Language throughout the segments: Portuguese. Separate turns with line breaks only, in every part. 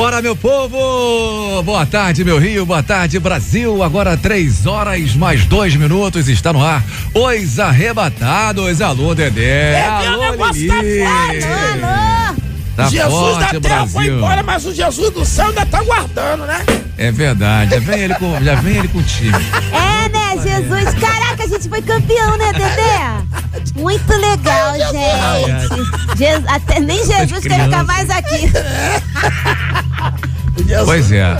Bora, meu povo! Boa tarde, meu Rio, boa tarde, Brasil. Agora três horas mais dois minutos está no ar. Os arrebatados. Alô, Dedé.
É,
Alô,
negócio tá
Lili.
forte.
Alô!
Tá
Jesus
forte,
da terra foi embora, mas o Jesus do céu ainda tá guardando, né?
É verdade. Já vem ele com, já vem ele com o time.
É, né, Jesus? Caraca, a gente foi campeão, né, Dedé? Muito legal, gente. Je- até nem Jesus quer ficar mais aqui.
Jesus.
Pois é.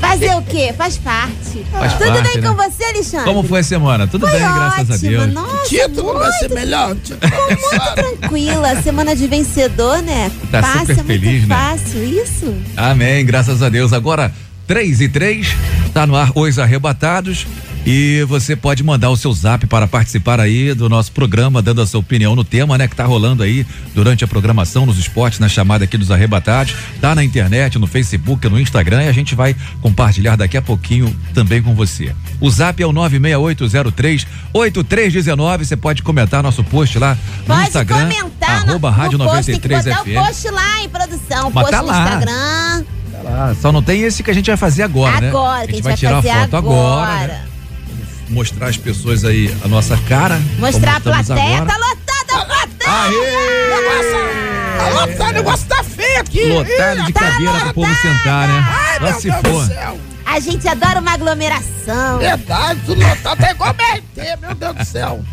Fazer o quê? Faz parte.
Faz
Tudo
parte,
bem
né?
com você, Alexandre?
Como foi a semana? Tudo
Foi
bem, graças a
ótimo.
Deus.
Nossa,
Título vai ser
muito,
melhor. Título
muito tranquila. Semana de vencedor, né?
Tá
Passa
super
muito
feliz, né?
fácil. Isso.
Amém, graças a Deus. Agora, 3 e 3, tá no ar Os Arrebatados. E você pode mandar o seu zap para participar aí do nosso programa, dando a sua opinião no tema, né, que tá rolando aí durante a programação, nos esportes, na chamada aqui dos Arrebatados. Tá na internet, no Facebook, no Instagram e a gente vai compartilhar daqui a pouquinho também com você. O zap é o 96803 8319. Você pode comentar nosso post lá no
Pode
Instagram.
comentar no,
arroba
no
Rádio
post. Tem que
93
botar
FM.
o post lá em produção.
Mas
post
tá
no
lá.
Instagram.
Ah, só não tem esse que a gente vai fazer agora, né?
Agora, que a gente vai
tirar
fazer
a foto agora.
agora.
né? Mostrar às pessoas aí a nossa cara.
Mostrar a plateia.
agora.
Tá lotada a plateia!
Aê!
Tá, o negócio tá feio aqui.
Lotado de
Tá
cadeira pro povo sentar, né?
Ai,
Lá
meu
se
Deus
for.
céu.
A gente adora uma aglomeração.
Verdade, tudo lotado. Tá igual BRT, meu Deus do céu.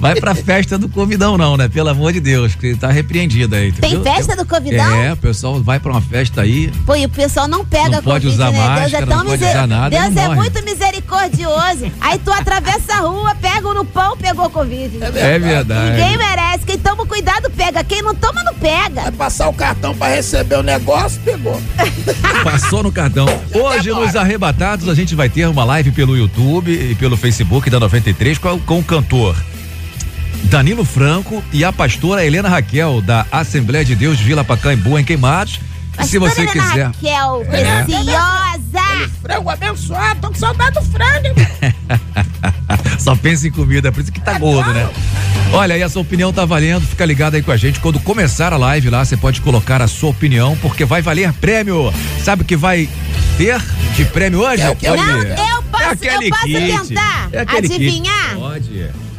Vai pra festa do Covidão, não, né? Pelo amor de Deus, que tá repreendido aí.
Tem
entendeu?
festa do Covidão?
É, o pessoal vai pra uma festa aí.
Pô, e o pessoal não pega
Não pode
Covid,
usar
né? Deus é
máscara,
tão
não pode
miser-
usar nada,
Deus é
morre.
muito misericordioso. Aí tu atravessa a rua, pega um no pão, pegou Covid.
É verdade.
Ninguém merece. Quem toma cuidado pega. Quem não toma, não pega.
Vai passar o cartão pra receber o negócio, pegou.
Passou no cartão. Hoje, nos Arrebatados, a gente vai ter uma live pelo YouTube e pelo Facebook da 93 com, com o cantor Danilo Franco e a pastora Helena Raquel, da Assembleia de Deus Vila Pacaembu, em Queimados. E se você
Pastora
quiser.
Raquel,
É.
preciosa.
Frango abençoado, tô com saudade do frango.
Só pensa em comida, por isso que tá gordo, né? Olha, e a sua opinião tá valendo, fica ligado aí com a gente. Quando começar a live lá, você pode colocar a sua opinião, porque vai valer prêmio. Sabe o que vai ter de prêmio hoje?
É.
Não, eu posso,
É aquele
eu posso
kit.
tentar
É aquele kit.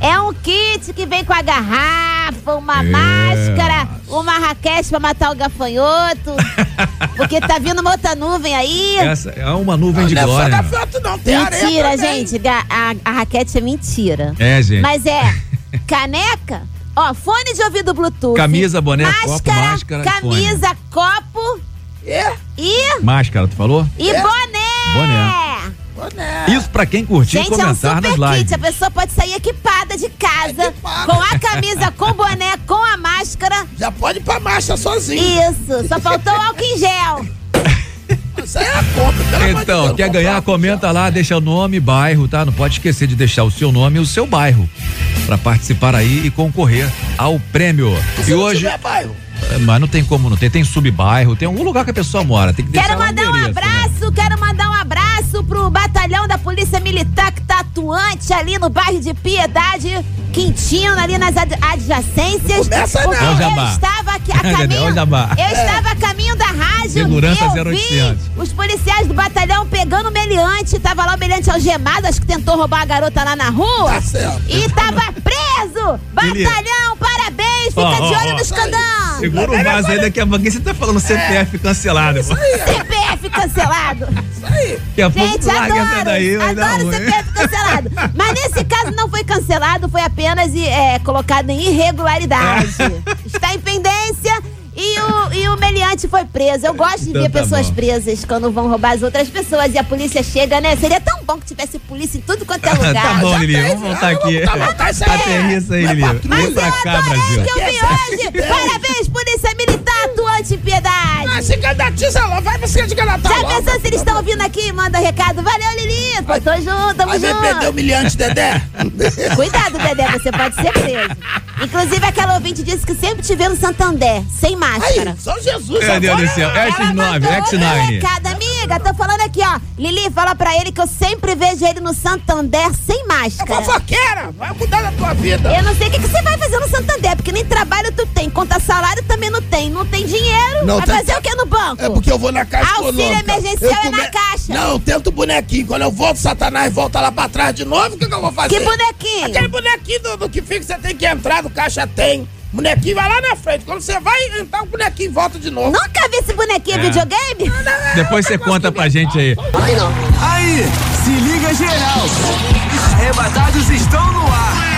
É um kit que vem com a garrafa, uma
É.
máscara, uma raquete pra matar o gafanhoto. porque tá vindo uma outra nuvem aí.
Essa é uma nuvem de
não é só
glória.
gafanhoto, não. Tem
Mentira, gente. A, a raquete é mentira.
É, gente.
Mas é caneca, ó, fone de ouvido Bluetooth.
Camisa, boné,
máscara,
copo, máscara
Camisa, copo
É,
e,
Máscara, tu falou?
e
É.
boné.
Boné.
Boné.
Isso pra quem curtir e
Gente, é um
comentar nas
super
lives.
kit. A pessoa pode sair equipada de casa
Equipada.
com a camisa, com o boné, com a máscara.
Já pode ir pra marcha sozinho.
Isso, só faltou álcool em gel.
Isso aí é a conta, de
Então, quer ganhar, comenta lá, deixa o nome, bairro, tá? Não pode esquecer de deixar o seu nome e o seu bairro pra participar aí e concorrer ao prêmio.
Se
E
não
hoje,
tiver bairro.
mas não tem como não ter, tem subbairro, tem algum lugar que a pessoa mora, tem que deixar
Quero mandar um
endereço, né?
abraço, quero mandar um abraço pro batalhão da Polícia Militar que tá atuante ali no bairro de Piedade, Quintino, ali nas ad- adjacências.
Começa não.
É
eu estava aqui a
É
caminho. Eu estava a caminho da rádio.
Segurança
eu
0800.
vi os policiais do batalhão pegando o meliante. Tava lá o meliante algemado, acho que tentou roubar a garota lá na rua.
Tá certo.
E tava preso! Batalhão, parabéns! Fica
ó,
de olho
ó.
no escandão!
Segura o vaso aí, daqui a pouquinho você tá falando CPF cancelado. irmão.
CPF cancelado!
Isso aí.
Daqui a pouco
Gente,
essa
adoro!
daí,
adoro. CPF cancelado! Mas nesse caso não foi cancelado, foi apenas é, colocado em irregularidade. Está em pendência. E o, e o meliante foi preso. Eu gosto de
Então
ver
tá
pessoas
bom.
presas quando vão roubar as outras pessoas e a polícia chega, né? Seria tão bom que tivesse polícia em tudo quanto é lugar.
tá bom, Lili, vamos voltar aqui.
aí.
Aterrissa aí, Lili.
Mas
Vem
eu
pra cá,
adorei
Brasil.
que eu vi hoje. Parabéns, Polícia Militar atuante em piedade.
Ah, se candidatiza lá, vai você de candidatar
Já
lá.
pensou se eles estão ouvindo aqui? Manda recado. Valeu, Lili. Pô, tô junto, tamo
Vai ver perder
junto.
humilhante, Dedé.
Cuidado, Dedé, você pode ser preso. Inclusive, aquela ouvinte disse que sempre te vê no Santander, sem máscara.
Aí, São Jesus.
Meu Deus do céu.
Ela
X9,
mandou outro
X9.
recado, amiga. Tô falando aqui, ó. Lili, fala pra ele que eu sempre vejo ele no Santander sem
É
máscara.
fofoqueira, vai mudar da tua vida.
Eu não sei o que, que você vai fazer no Santander, porque nem trabalho tu tem, conta salário também não tem. Não tem dinheiro,
Não
vai
tem-
fazer o que no banco?
É porque eu vou na caixa
Auxílio
econômica.
emergencial
Eu
é na caixa.
Não, tento o bonequinho. Quando eu volto, Satanás volta lá pra trás de novo, o que, que eu vou fazer?
Que bonequinho?
Aquele bonequinho do, do que fica, você tem que entrar, do caixa tem. Bonequinho vai lá na frente. Quando você vai entrar, o bonequinho volta de novo.
Nunca vi esse bonequinho
É.
videogame?
Depois você conta pra gente aí.
Aí, se liga geral. Os arrebatados estão no ar.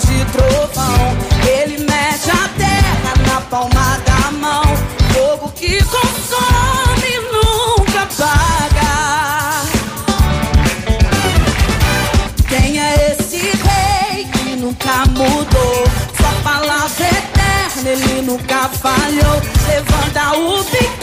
Voz de trovão? Ele mete a terra na palma da mão. Fogo que consome nunca apaga. Quem é esse rei que nunca mudou? Sua palavra eterna, ele nunca falhou. Levanta o pequeno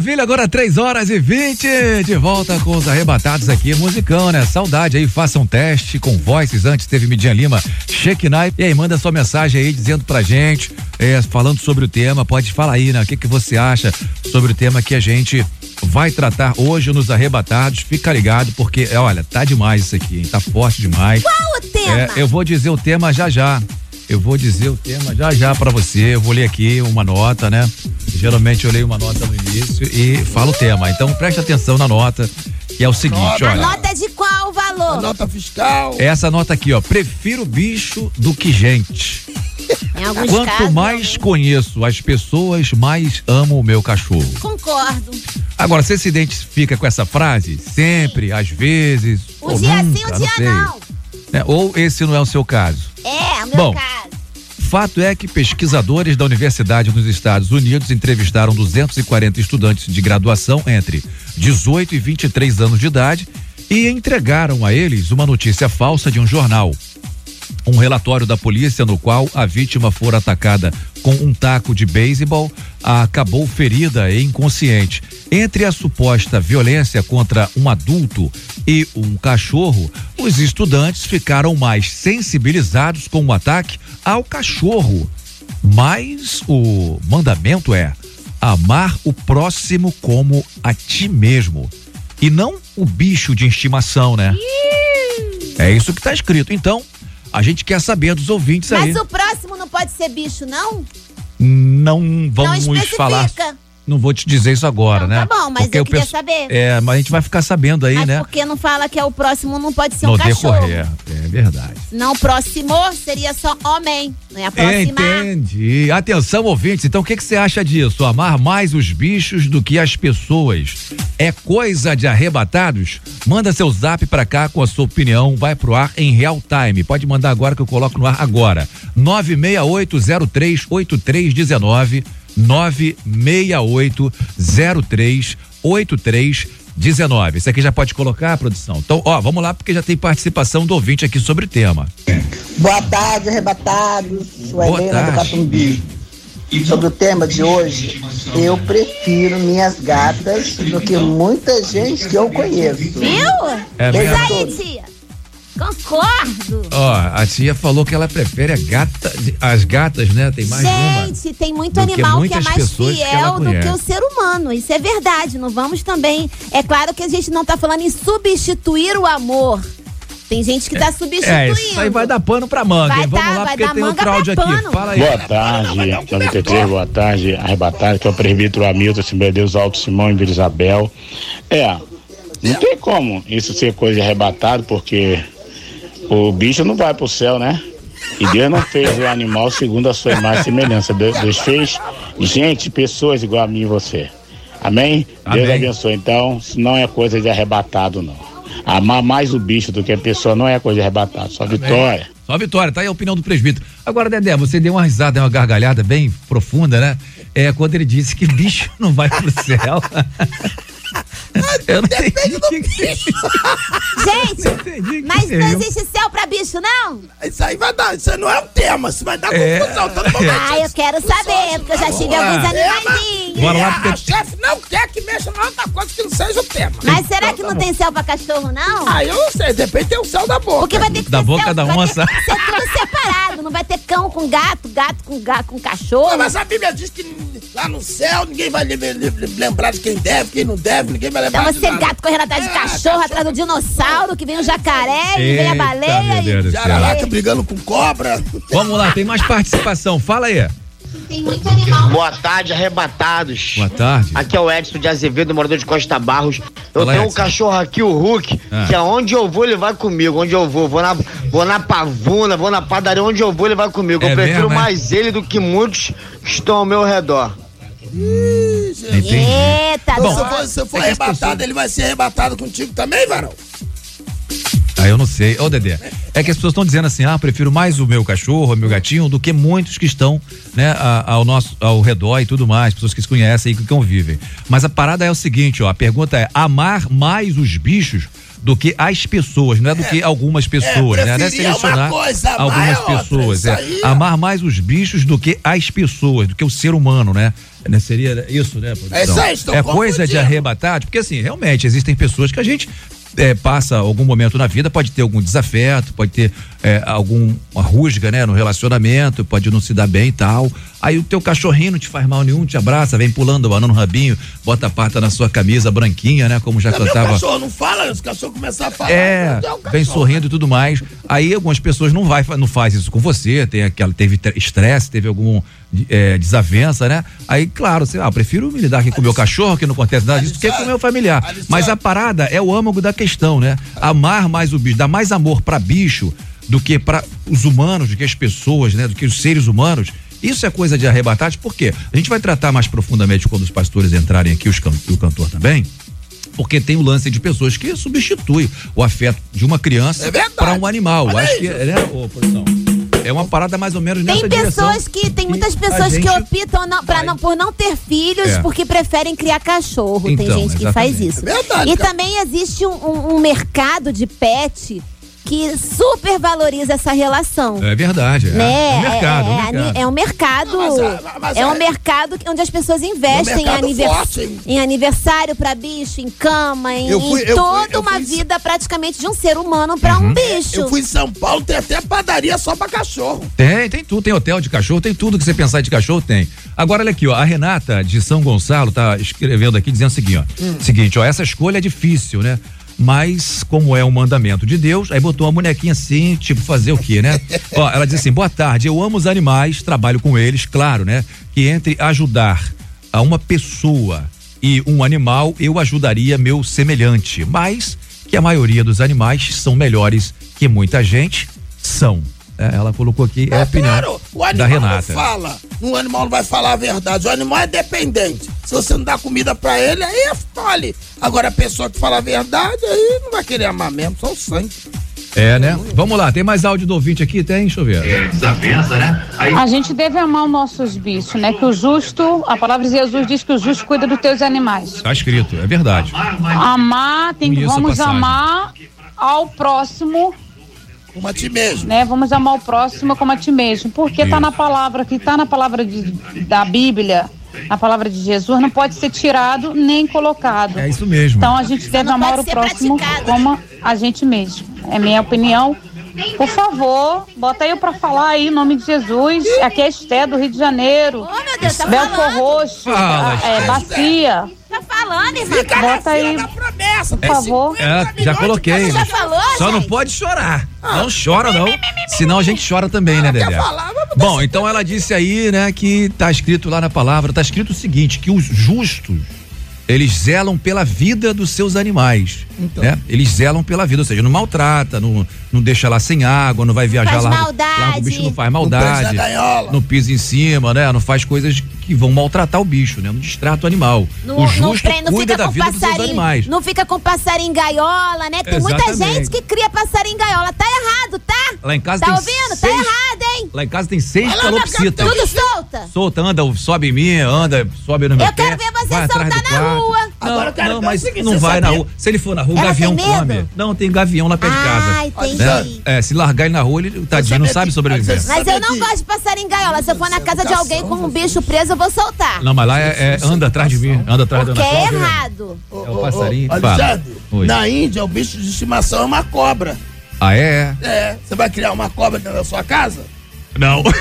Maravilha, agora 3 horas e 20, de volta com os arrebatados aqui, musicão, né? Saudade aí, faça um teste com voices. Antes teve Midian Lima, Shake Night. E aí, manda sua mensagem aí dizendo pra gente, é, falando sobre o tema. Pode falar aí, né? O que, que você acha sobre o tema que a gente vai tratar hoje nos arrebatados. Fica ligado, porque, é, olha, tá demais isso aqui, hein? Tá forte demais.
Qual o tema?
É, eu vou dizer o tema já já. Eu vou dizer o tema já já pra você. Eu vou ler aqui uma nota, né? Geralmente eu leio uma nota no início e falo o tema. Então preste atenção na nota, que é o seguinte,
A
olha.
nota de qual valor?
Nota fiscal.
Essa nota aqui, ó. Prefiro bicho do que gente. Quanto
casos,
mais conheço as pessoas, mais amo o meu cachorro.
Concordo.
Agora, você se identifica com essa frase? Sempre, às vezes.
Um
ou
dia
nunca,
sim, um
não
dia
sei.
não.
Né? Ou esse não é o seu caso?
É, o meu
Bom,
caso.
Fato é que pesquisadores da Universidade dos Estados Unidos entrevistaram 240 estudantes de graduação entre 18 e 23 anos de idade e entregaram a eles uma notícia falsa de um jornal. Um relatório da polícia no qual a vítima fora atacada com um taco de beisebol acabou ferida e inconsciente. Entre a suposta violência contra um adulto e um cachorro, os estudantes ficaram mais sensibilizados com o ataque ao cachorro. Mas o mandamento é amar o próximo como a ti mesmo e não o bicho de estimação, né? É isso que tá escrito. Então, a gente quer saber dos ouvintes aí.
Mas o próximo não pode ser bicho, não?
Não vamos
não
falar. Não vou te dizer isso agora,
Não,
né?
tá bom, mas eu
o
queria
pesso-
saber.
É, mas a gente vai ficar sabendo aí,
Mas
né?
por que não fala que é o próximo não pode ser
no
um cachorro?
decorrer. É verdade.
Não aproximou, seria só homem. Não é aproximar.
Entendi. Atenção, ouvintes. Então, o que, que você acha disso? Amar mais os bichos do que as pessoas é coisa de arrebatados? Manda seu zap pra cá com a sua opinião. Vai pro ar em real time. Pode mandar agora que eu coloco no ar agora. 968038319. 968038319. Isso aqui já pode colocar, produção. Então, ó, vamos lá, porque já tem participação do ouvinte aqui sobre o tema.
Boa tarde, arrebatados.
Boa
Helena do
tarde.
Catumbi. Sobre o tema de hoje, eu prefiro minhas gatas do que muita gente que eu conheço.
Viu?
É
Isso
mesmo?
aí, tia. Concordo.
Ó, a tia falou que ela prefere a gata, as gatas, né? Tem mais uma.
Gente, tem muito animal que, é mais
pessoas que
fiel do que o ser humano. Isso é verdade. Não vamos também. É claro que a gente não tá falando em substituir o amor. Tem gente que tá substituindo.
É, isso aí vai dar pano pra manga,
Vai
hein? Vamos
dar-
lá,
vai
porque
dar
tem
manga pra
áudio aqui.
pano.
Fala aí.
Boa tarde, 93, boa tarde, arrebatado, que é o presbítero Hamilton, de Deus Alto Simão e Vila Isabel. É, não tem como isso ser coisa de arrebatado, porque o bicho não vai pro céu, né? E Deus não fez o animal segundo a sua imagem e semelhança. Deus, Deus fez gente, pessoas igual a mim e você. Amém? Deus
Amém.
abençoe. Então, isso não é coisa de arrebatado, não. Amar mais o bicho do que a pessoa não é coisa de arrebatado, só vitória.
Só vitória, tá aí a opinião do presbítero. Agora, Dedé, você deu uma risada, uma gargalhada bem profunda, né? É quando ele disse que bicho não vai pro céu. Eu não entendi. o que que-
Gente, mas não existe céu pra bicho, não?
Isso aí vai dar, isso não é um tema, isso vai dar
É.
confusão. Todo momento.
Ah, eu quero saber, porque eu já tive alguns animaizinhos.
Bora lá, porque-
a chefe não quer que mexa em outra coisa que não seja o tema.
Mas será que não tem céu pra cachorro, não?
Ah, eu não sei, de repente tem o céu da boca.
Porque vai ter que
Da
ter
boca
céu,
da
vai
onça.
ter que ser tudo separado. Não vai ter cão com gato, gato com, gato com cachorro.
Não, mas a Bíblia diz que lá no céu ninguém vai lembrar de quem deve, quem não deve, ninguém vai lembrar
Então
de
você
nada.
gato correndo atrás de
É,
cachorro, atrás do dinossauro, que vem o jacaré, e vem a
Eita,
baleia. e...
Jararaca brigando com cobra.
Vamos lá, tem mais participação. Fala aí.
Boa tarde, arrebatados.
Boa tarde.
Aqui é o Edson de Azevedo, morador de Costa Barros. Eu
Fala,
tenho um
Edson.
cachorro aqui, o Hulk,
Ah.
que aonde eu vou, ele vai comigo. Onde eu vou, vou na, vou na pavuna, vou na padaria, onde eu vou, ele vai comigo.
É
eu prefiro
mesmo, é?
mais ele do que muitos que estão ao meu redor.
Entendi.
Eita,
Então, se for, se for
é
arrebatado,
pessoas-
ele vai ser arrebatado contigo também, Varão?
Ah, eu não sei. Ô, Dedé, é que as pessoas estão dizendo assim, ah, prefiro mais o meu cachorro, o meu gatinho, do que muitos que estão, né, ao nosso, ao redor e tudo mais, pessoas que se conhecem e que convivem. Mas a parada é o seguinte, ó, a pergunta é amar mais os bichos do que as pessoas, não é do que algumas pessoas, né? Não é
preferir é
selecionar
coisa,
algumas
é outra,
pessoas,
isso
é
aí é-
amar mais os bichos do que as pessoas, do que o ser humano, né? Né, Seria isso, né? produção?
É isso aí,
É coisa de arrebatado, porque assim, realmente existem pessoas que a gente é, passa algum momento na vida, pode ter algum desafeto, pode ter é, alguma rusga, né, no relacionamento, pode não se dar bem e tal. Aí o teu cachorrinho não te faz mal nenhum, te abraça, vem pulando, o rabinho, bota a pata na sua camisa branquinha, né, como já cantava.
cachorro não fala, os cachorros começam a falar.
É,
Deus,
vem sorrindo e tudo mais. Aí algumas pessoas não vai, não faz isso com você, tem aquela, teve tre- estresse, teve algum é, desavença, né? Aí, claro, você, ah, prefiro me lidar aqui com o meu cachorro, que não acontece nada disso, do que com o meu familiar. Mas a parada é o âmago da questão, né? Amar mais o bicho, dar mais amor pra bicho do que para os humanos, do que as pessoas, né? Do que os seres humanos. Isso é coisa de arrebatados, por quê? A gente vai tratar mais profundamente quando os pastores entrarem aqui, os can- e o cantor também. Porque tem o lance de pessoas que substituem o afeto de uma criança
É
para um animal.
Olha
Acho
aí,
que é, né, ô? É uma parada mais ou menos
Tem
nessa direção.
pessoas que, tem muitas pessoas que optam não, pra
vai.
não, por não ter filhos
É.
porque preferem criar cachorro. tem
Então,
gente que faz
exatamente.
isso.
É verdade,
e
cara.
também existe um, um- um mercado de pet que super valoriza essa relação.
É verdade. É,
Né?
é um mercado.
é,
é um
é,
mercado.
é um mercado.
Não, mas, ah, mas
é um
é-
mercado onde as pessoas investem em,
mercado
anivers-
forte,
em aniversário pra bicho, em cama, em,
fui-
em
fui-
toda
eu
uma
fui-
vida praticamente de um ser humano pra um bicho.
Eu fui em São Paulo, tem até padaria só pra cachorro.
Tem, tem tudo, tem hotel de cachorro, tem tudo que você pensar de cachorro, tem. Agora, olha aqui, ó, a Renata de São Gonçalo tá escrevendo aqui dizendo o seguinte, ó.
Hum.
Seguinte, ó, essa escolha é difícil, né? Mas, como é um mandamento de Deus, aí botou uma bonequinha assim, tipo, fazer o quê, né? ó, ela diz assim: boa tarde, eu amo os animais, trabalho com eles, claro, né? Que entre ajudar a uma pessoa e um animal, eu ajudaria meu semelhante. Mas que a maioria dos animais são melhores que muita gente são. É, ela colocou aqui é a opinião
Claro, o
da
animal
Renata.
não fala. O animal não vai falar a verdade. O animal é dependente. Se você não dá comida pra ele, aí é fole. Agora a pessoa que fala a verdade, aí não vai querer amar mesmo, só o sangue.
É, né? Vamos lá, tem mais áudio do ouvinte aqui? Tem, deixa eu ver.
Desavença, né?
A gente deve amar os nossos bichos, né? Que o justo, a palavra de Jesus diz que o justo cuida dos teus animais.
Tá escrito, é verdade.
Amar, tem vamos amar ao próximo.
Como a ti mesmo.
Né? Vamos amar o próximo como a ti mesmo. Porque tá na palavra, que tá na palavra de- da Bíblia, a palavra de Jesus, não pode ser tirado nem colocado.
É isso mesmo.
Então a gente deve amar o próximo como a gente mesmo. É minha opinião. Por favor, bota eu pra falar aí em nome de Jesus. Aqui é Esté do Rio de Janeiro.
Ô, meu Deus, tá
Belfor
falando.
Roxo,
Fala,
é,
Esté.
Bacia.
Tá falando, irmã?
Bota aí,
promessa,
por favor.
É, já coloquei.
Já falou,
Só não
gente?
pode chorar. Não chora, não. Senão a gente chora também, né, Dedé? Bom, então ela disse aí, né, que tá escrito lá na palavra, tá escrito o seguinte, que os justos, eles zelam pela vida dos seus animais,
Então.
né? Eles zelam pela vida, ou seja, não maltrata, não, não deixa lá sem água, não vai viajar
Faz
lá.
maldade.
o bicho não faz
Não
maldade.
gaiola.
Não pisa em cima, né? Não faz coisas que vão maltratar o bicho, né? Não distrata o animal.
Não,
o justo
pre- não
cuida
fica
da
com
vida dos animais.
Não fica com passarinho em gaiola, né? Tem muita
Exatamente.
gente que cria passarinho em gaiola. Tá errado, tá?
Lá em casa
tá
tem
ouvindo?
seis-
Tá errado, hein?
Lá em casa tem seis
na
calopsitas.
Tudo solta.
Solta, anda, sobe em mim, anda, sobe no meu
Eu
pé.
quero ver você soltar na rua.
Não,
Agora eu quero
não, mas
o
não vai na
sabia?
rua. Se ele for na rua, o gavião come. Não, tem gavião lá perto de casa.
Ah, entendi.
Né? É, se largar ele na rua, ele, tadinho, não sabe sobreviver.
Mas eu não gosto de passarinho em gaiola. Se eu for na casa de alguém com um bicho preso, eu vou soltar.
Não, mas lá é, é- anda atrás de mim, anda atrás da
Porque é errado.
É o passarinho.
Alexandre, na Índia, o bicho de estimação é uma cobra.
Ah, é?
É, você vai criar uma cobra dentro da sua casa?
Não.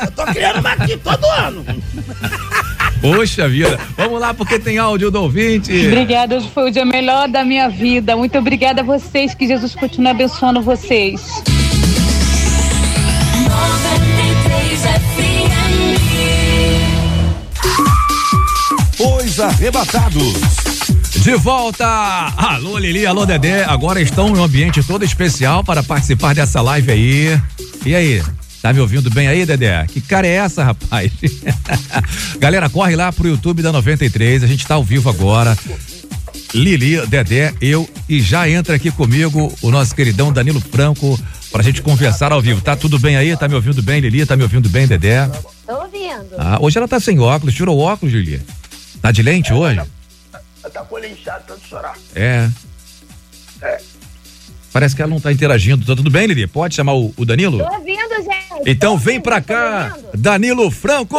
Eu tô criando uma aqui todo ano.
Poxa vida. Vamos lá, porque tem áudio do ouvinte.
Obrigada, hoje foi o dia melhor da minha vida. Muito obrigada a vocês, que Jesus continue abençoando vocês.
Arrebatados.
De volta! Alô, Lili, alô, Dedé. Agora estão em um ambiente todo especial para participar dessa live aí. E aí? Tá me ouvindo bem aí, Dedé? Que cara é essa, rapaz? Galera, corre lá pro YouTube da 93. A gente tá ao vivo agora. Lili, Dedé, eu e já entra aqui comigo o nosso queridão Danilo Franco pra gente conversar ao vivo. Tá tudo bem aí? Tá me ouvindo bem, Lili? Tá me ouvindo bem, Dedé?
Tô ouvindo.
Ah, hoje ela tá sem óculos, tirou o óculos, Lili. Tá de lente hoje?
Tá com ele inchado, tanto chorar.
É.
É.
Parece que ela não tá interagindo. Tá tudo bem, Lili? Pode chamar o, o Danilo?
Tô ouvindo, gente.
Então vem pra cá, Danilo Franco!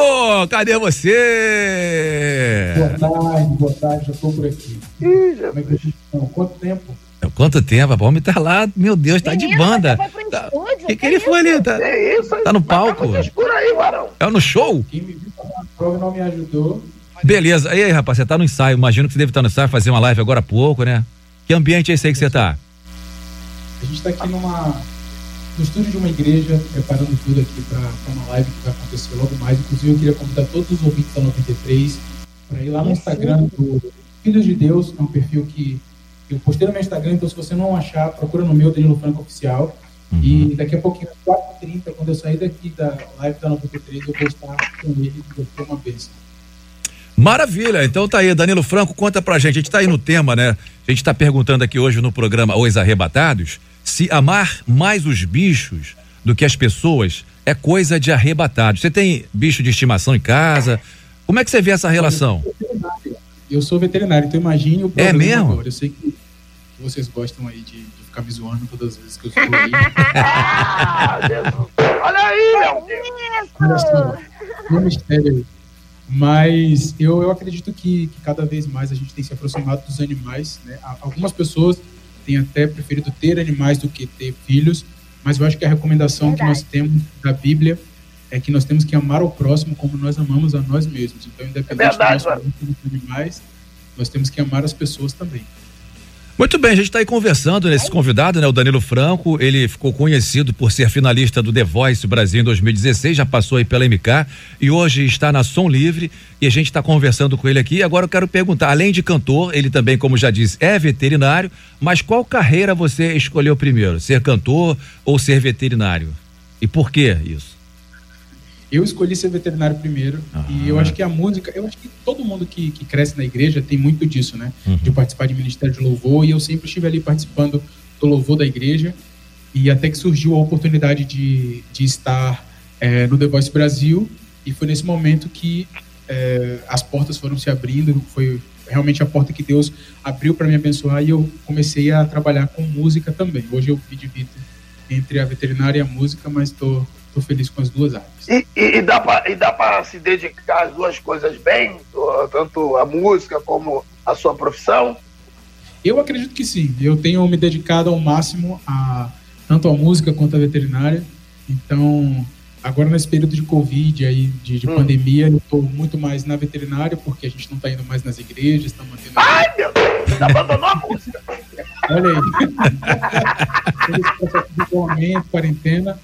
Cadê você?
Boa tarde, boa tarde, já tô por aqui. Como é que vocês estão? Quanto tempo?
Quanto tempo? O homem tá lá, meu Deus, tá de banda.
Tá,
O que, que ele foi ali? Tá, tá no palco?
Por aí, varão.
É no show?
Quem me viu fazer uma prova não me ajudou.
Beleza. E aí, rapaz, você tá no ensaio. Imagino que você deve estar no ensaio, fazer uma live agora há pouco, né? Que ambiente é esse aí que você tá?
A gente tá aqui numa, no estúdio de uma igreja, preparando tudo aqui para uma live que vai acontecer logo mais. Inclusive, eu queria convidar todos os ouvintes da 93 para ir lá no Instagram do Filhos de Deus, é um perfil que eu postei no meu Instagram, então se você não achar, procura no meu Danilo Franco Oficial. E daqui a pouquinho, às 4h30, quando eu sair daqui da live da 93, eu vou estar com ele e vou ter uma bênção.
Maravilha, então tá aí, Danilo Franco, conta pra gente, a gente tá aí no tema, né? A gente tá perguntando aqui hoje no programa Os Arrebatados, se amar mais os bichos do que as pessoas é coisa de arrebatados. Você tem bicho de estimação em casa? Como é que você vê essa relação?
Eu sou veterinário, então imagine o
É
problema
mesmo?
agora. Eu sei que vocês gostam aí de, de ficar me zoando todas as vezes que eu estou aí.
Olha aí, meu Deus.
Olha só, no mistério. Mas eu, eu acredito que, que cada vez mais a gente tem se aproximado dos animais. Né? Algumas pessoas têm até preferido ter animais do que ter filhos, mas eu acho que a recomendação que nós temos da Bíblia é que nós temos que amar o próximo como nós amamos a nós mesmos. Então, independente
verdade,
do nosso vínculo com animais, nós temos que amar as pessoas também.
Muito bem, a gente está aí conversando nesse convidado, né? O Danilo Franco, ele ficou conhecido por ser finalista do The Voice Brasil em 2016, já passou aí pela MK e hoje está na Som Livre e a gente está conversando com ele aqui. Agora eu quero perguntar, além de cantor, ele também, como já disse, é veterinário, mas qual carreira você escolheu primeiro? Ser cantor ou ser veterinário? E por que isso?
Eu escolhi ser veterinário primeiro e eu acho que a música, eu acho que todo mundo que, que cresce na igreja tem muito disso, né?
Uhum.
De participar de ministério de louvor e eu sempre estive ali participando do louvor da igreja e até que surgiu a oportunidade de, de estar eh, no The Voice Brasil e foi nesse momento que eh, as portas foram se abrindo, foi realmente a porta que Deus abriu para me abençoar e eu comecei a trabalhar com música também. Hoje eu me divido entre a veterinária e a música, mas estou tô, tô feliz com as duas áreas.
E, e, e dá e pra se dedicar às duas coisas bem? Tanto a música como a sua profissão?
Eu acredito que sim. Eu tenho me dedicado ao máximo a tanto a música quanto a veterinária. Então, agora nesse período de Covid aí, de, de pandemia, eu estou muito mais na veterinária, porque a gente não está indo mais nas igrejas, está mantendo.
Ai, meu Deus! Você abandonou a música!
Olha aí. Esse processo de isolamento, quarentena,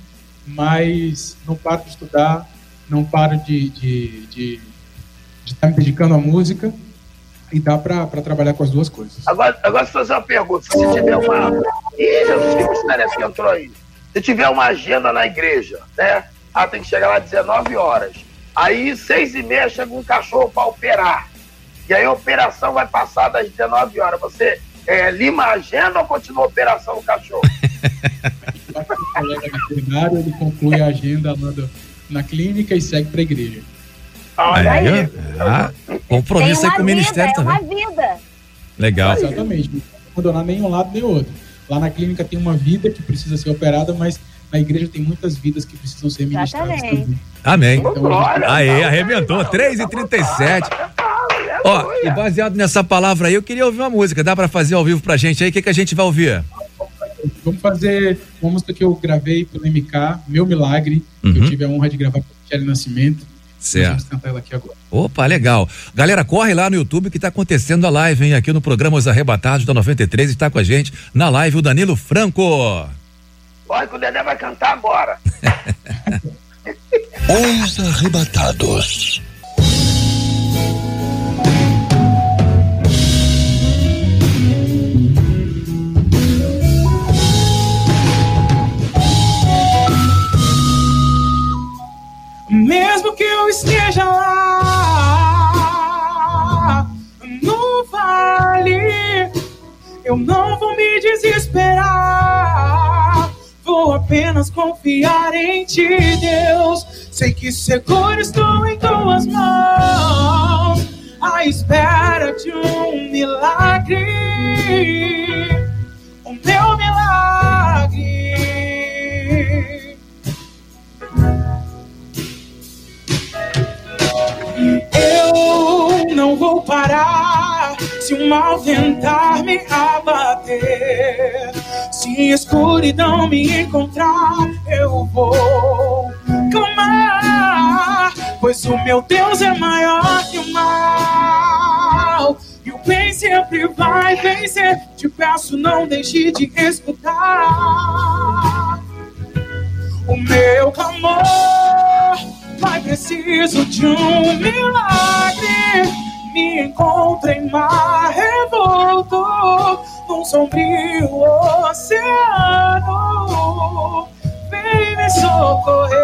mas não paro de estudar, não paro de estar de, de, de estar me dedicando à música e dá para trabalhar com as duas coisas.
Agora, agora se fazer uma pergunta, se você tiver uma. Ih, Jesus, que mistério é que entrou aí? Se tiver uma agenda na igreja, né? Ah, tem que chegar lá às 19 horas. Aí, seis e meia, chega um cachorro para operar. E aí a operação vai passar das 19 horas. Você é, lima a agenda ou continua a operação do cachorro?
O colega veterinário, ele conclui a agenda lá do- na clínica e segue para a igreja.
Olha
Aí,
aí.
ah, compromisso aí com o ministério
é
também.
uma vida.
Legal.
Exatamente. Não abandonar nem um lado nem o outro. Lá na clínica tem uma vida que precisa ser operada, mas na igreja tem muitas vidas que precisam ser ministradas
Exatamente.
também.
Amém.
Glória,
Aí, arrebentou. 3 e 37 Ó, e baseado nessa palavra aí, eu queria ouvir uma música. Dá pra fazer ao vivo pra gente aí? O que, que a gente vai ouvir?
Vamos fazer uma música que eu gravei pelo MK, Meu Milagre, que
Uhum.
eu tive a honra de gravar com o Michele Nascimento.
Certo.
Vamos cantar ela aqui agora.
Opa, legal. Galera, corre lá no YouTube que tá acontecendo a live, hein? Aqui no programa Os Arrebatados da 93 está com a gente na live o Danilo Franco.
Olha que o Dedé vai cantar agora.
Os arrebatados.
Mesmo que eu esteja lá no vale, eu não vou me desesperar. Vou apenas confiar em ti, Deus. Sei que seguro estou em tuas mãos, à espera de um milagre. O meu Eu não vou parar se o mal tentar me abater. Se escuridão me encontrar, eu vou clamar. Pois o meu Deus é maior que o mal. E o bem sempre vai vencer. Te peço, não deixe de escutar o meu clamor. Mas preciso de um milagre. Me encontro em mar revolto, num sombrio oceano. Vem me socorrer.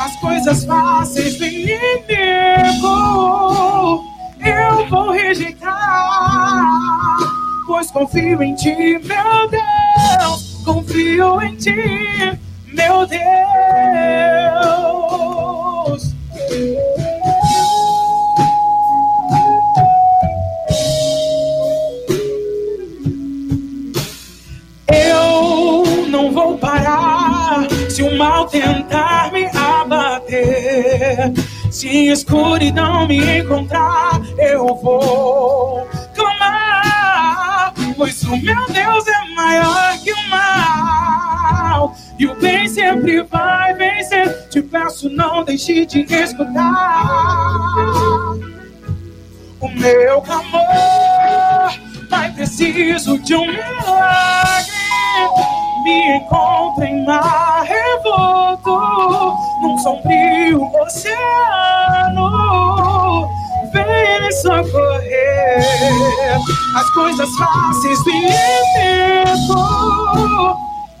As coisas fáceis do inimigo eu vou rejeitar. Pois confio em ti, meu Deus. Confio em ti, meu Deus. Mal tentar me abater. Se escuridão me encontrar, eu vou clamar. Pois o meu Deus é maior que o mal. E o bem sempre vai vencer. Te peço, não deixe de escutar o meu clamor. Vai preciso de um milagre. Me encontro em mar revolto, num sombrio oceano. Vem socorrer. As coisas fáceis do inimigo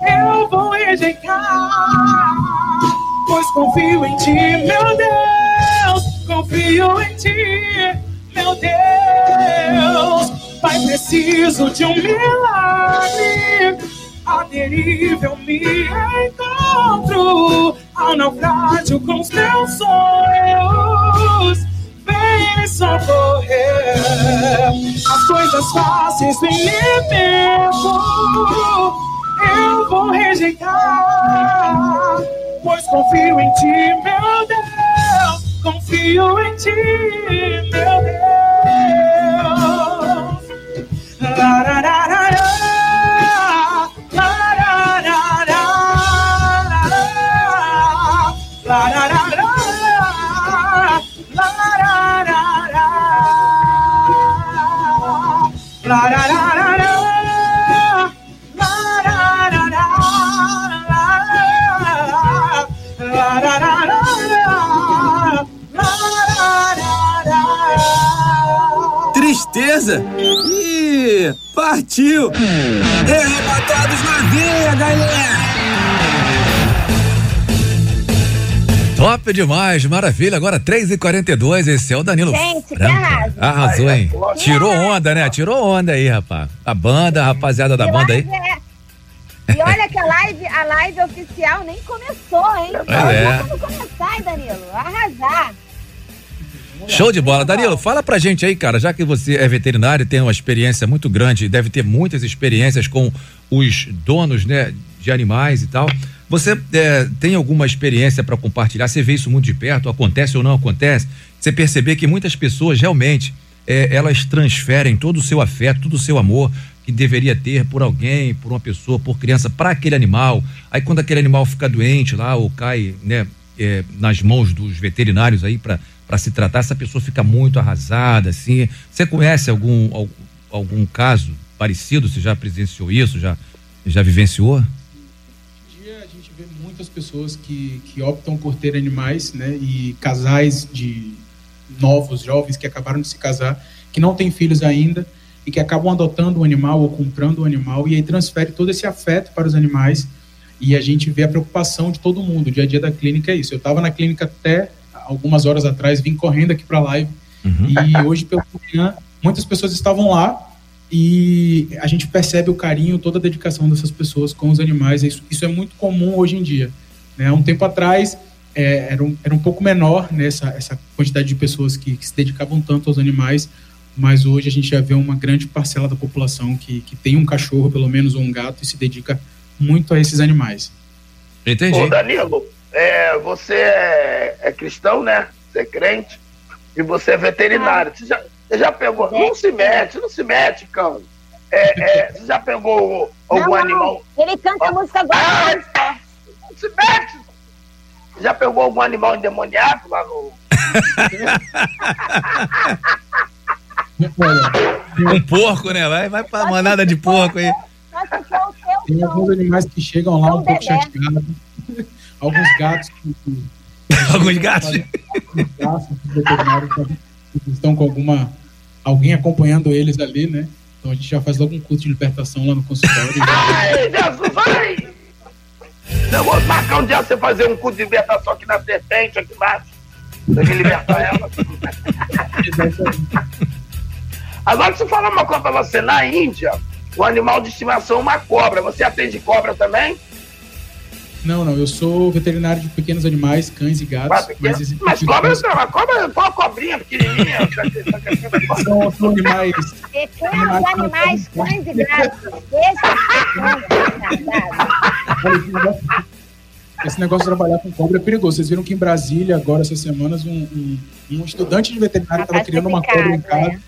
eu vou rejeitar, pois confio em ti, meu Deus. Confio em ti, meu Deus. Pai, preciso de um milagre. A deriva eu me encontro ao naufrágio com os meus sonhos. Vem me socorrer. As coisas fáceis do inimigo eu vou rejeitar, pois confio em ti, meu Deus. Confio em ti, meu Deus. Larararara,
Tristeza? Ih, partiu! Arrebatados na veia, galera!
Top demais, maravilha. Agora 3h42, esse é o Danilo.
Gente, que arraso.
Arrasou, hein? Tirou onda, né? Tirou onda aí, rapaz. A banda, a rapaziada da banda aí.
é- E olha que a live, a live oficial nem começou, hein?
É, é.
Começar, hein, Danilo? Arrasar.
Show de bola. Danilo, fala pra gente aí, cara, já que você é veterinário e tem uma experiência muito grande, deve ter muitas experiências com os donos, né, de animais e tal. Você é, tem alguma experiência para compartilhar? Você vê isso muito de perto? Acontece ou não acontece? Você perceber que muitas pessoas realmente é, elas transferem todo o seu afeto, todo o seu amor que deveria ter por alguém, por uma pessoa, por criança, para aquele animal. Aí quando aquele animal fica doente lá ou cai, né, é, nas mãos dos veterinários aí para se tratar, essa pessoa fica muito arrasada, assim. Você conhece algum al- algum caso parecido? Você já presenciou isso? Já já vivenciou?
Muitas pessoas que, que optam por ter animais, né? E casais de novos, jovens que acabaram de se casar, que não têm filhos ainda e que acabam adotando um animal ou comprando um animal e aí transfere todo esse afeto para os animais e a gente vê a preocupação de todo mundo. O dia a dia da clínica é isso. Eu estava na clínica até algumas horas atrás, vim correndo aqui para a live e hoje pela manhã muitas pessoas estavam lá e a gente percebe o carinho, toda a dedicação dessas pessoas com os animais. Isso, isso é muito comum hoje em dia. Né? Há um tempo atrás é, era, um, era um pouco menor né, essa, essa quantidade de pessoas que, que se dedicavam tanto aos animais, mas hoje a gente já vê uma grande parcela da população que, que tem um cachorro, pelo menos, ou um gato e se dedica muito a esses animais.
Entendi.
Ô, Danilo, é, você é, é cristão, né? Você é crente e você é veterinário. Você já, você já pegou. Não se mete, não se mete, cão. É, é, você já pegou algum
Não,
animal.
Ele canta a música agora.
Não se mete! Já pegou algum animal endemoniado lá no.
Um porco, né? Vai, vai pra manada de porco aí.
Tem alguns animais que chegam lá um pouco chateados. Alguns gatos
Alguns gatos?
Alguns gatos estão com alguma. alguém acompanhando eles ali, né? Então a gente já faz logo um curso de libertação lá no consultório.
Ai, Jesus, vai! Eu vou marcar um dia você fazer um curso de libertação aqui na serpente, aqui embaixo. Tem que libertar ela. Agora, deixa eu falar uma coisa pra você. Na Índia, o animal de estimação é uma cobra. Você atende cobra também?
Não, não, eu sou veterinário de pequenos animais, cães e gatos. Mas, existe-
Mas cobra, uma cobra é cobrinha pequenininha.
são, são animais.
Pequenos animais, cães e gatos.
Esse negócio- Esse negócio de trabalhar com cobra é perigoso. Vocês viram que em Brasília, agora, essas semanas, um, um- um estudante de veterinário estava criando uma cobra em casa.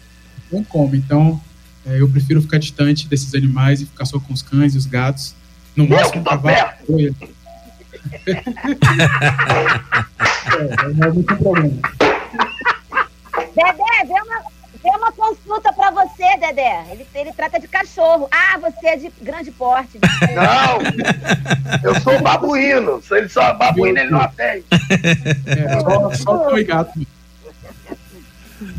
Não como. Então, é, eu prefiro ficar distante desses animais e ficar só com os cães e os gatos. No
Eu
máximo,
que
um
tô
cavalo. É, não é muito problema.
Dedé, vê uma, vê uma, cons- fruta pra você, Dedé. Ele, ele trata de cachorro. Ah, você é de grande porte.
Não, eu sou babuíno. Se ele só babuíno, ele não atende.
É, só, só foi gato.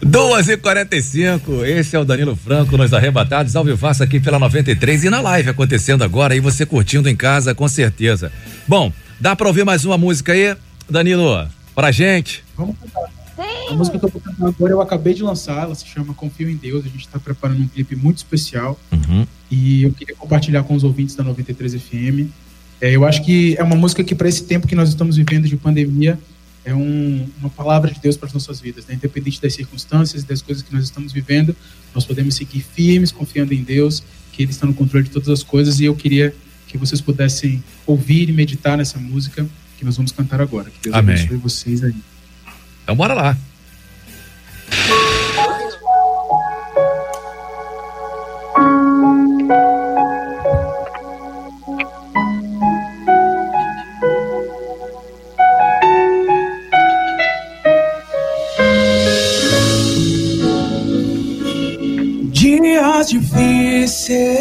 2 e 45 esse é o Danilo Franco nos arrebatados, ao vivo aqui pela 93 e na live acontecendo agora e você curtindo em casa com certeza. Bom, dá pra ouvir mais uma música aí, Danilo, pra gente?
Vamos cantar. A música que eu vou cantar agora eu acabei de lançar, ela se chama Confio em Deus. A gente está preparando um clipe muito especial
Uhum.
e eu queria compartilhar com os ouvintes da 93 FM. É, eu acho que é uma música que, para esse tempo que nós estamos vivendo de pandemia, é um- uma palavra de Deus para as nossas vidas. Né? Independente das circunstâncias, das coisas que nós estamos vivendo, nós podemos seguir firmes, confiando em Deus, que Ele está no controle de todas as coisas. E eu queria que vocês pudessem ouvir e meditar nessa música que nós vamos cantar agora. Que Deus
Amém.
abençoe vocês aí.
Então bora lá.
Dias difíceis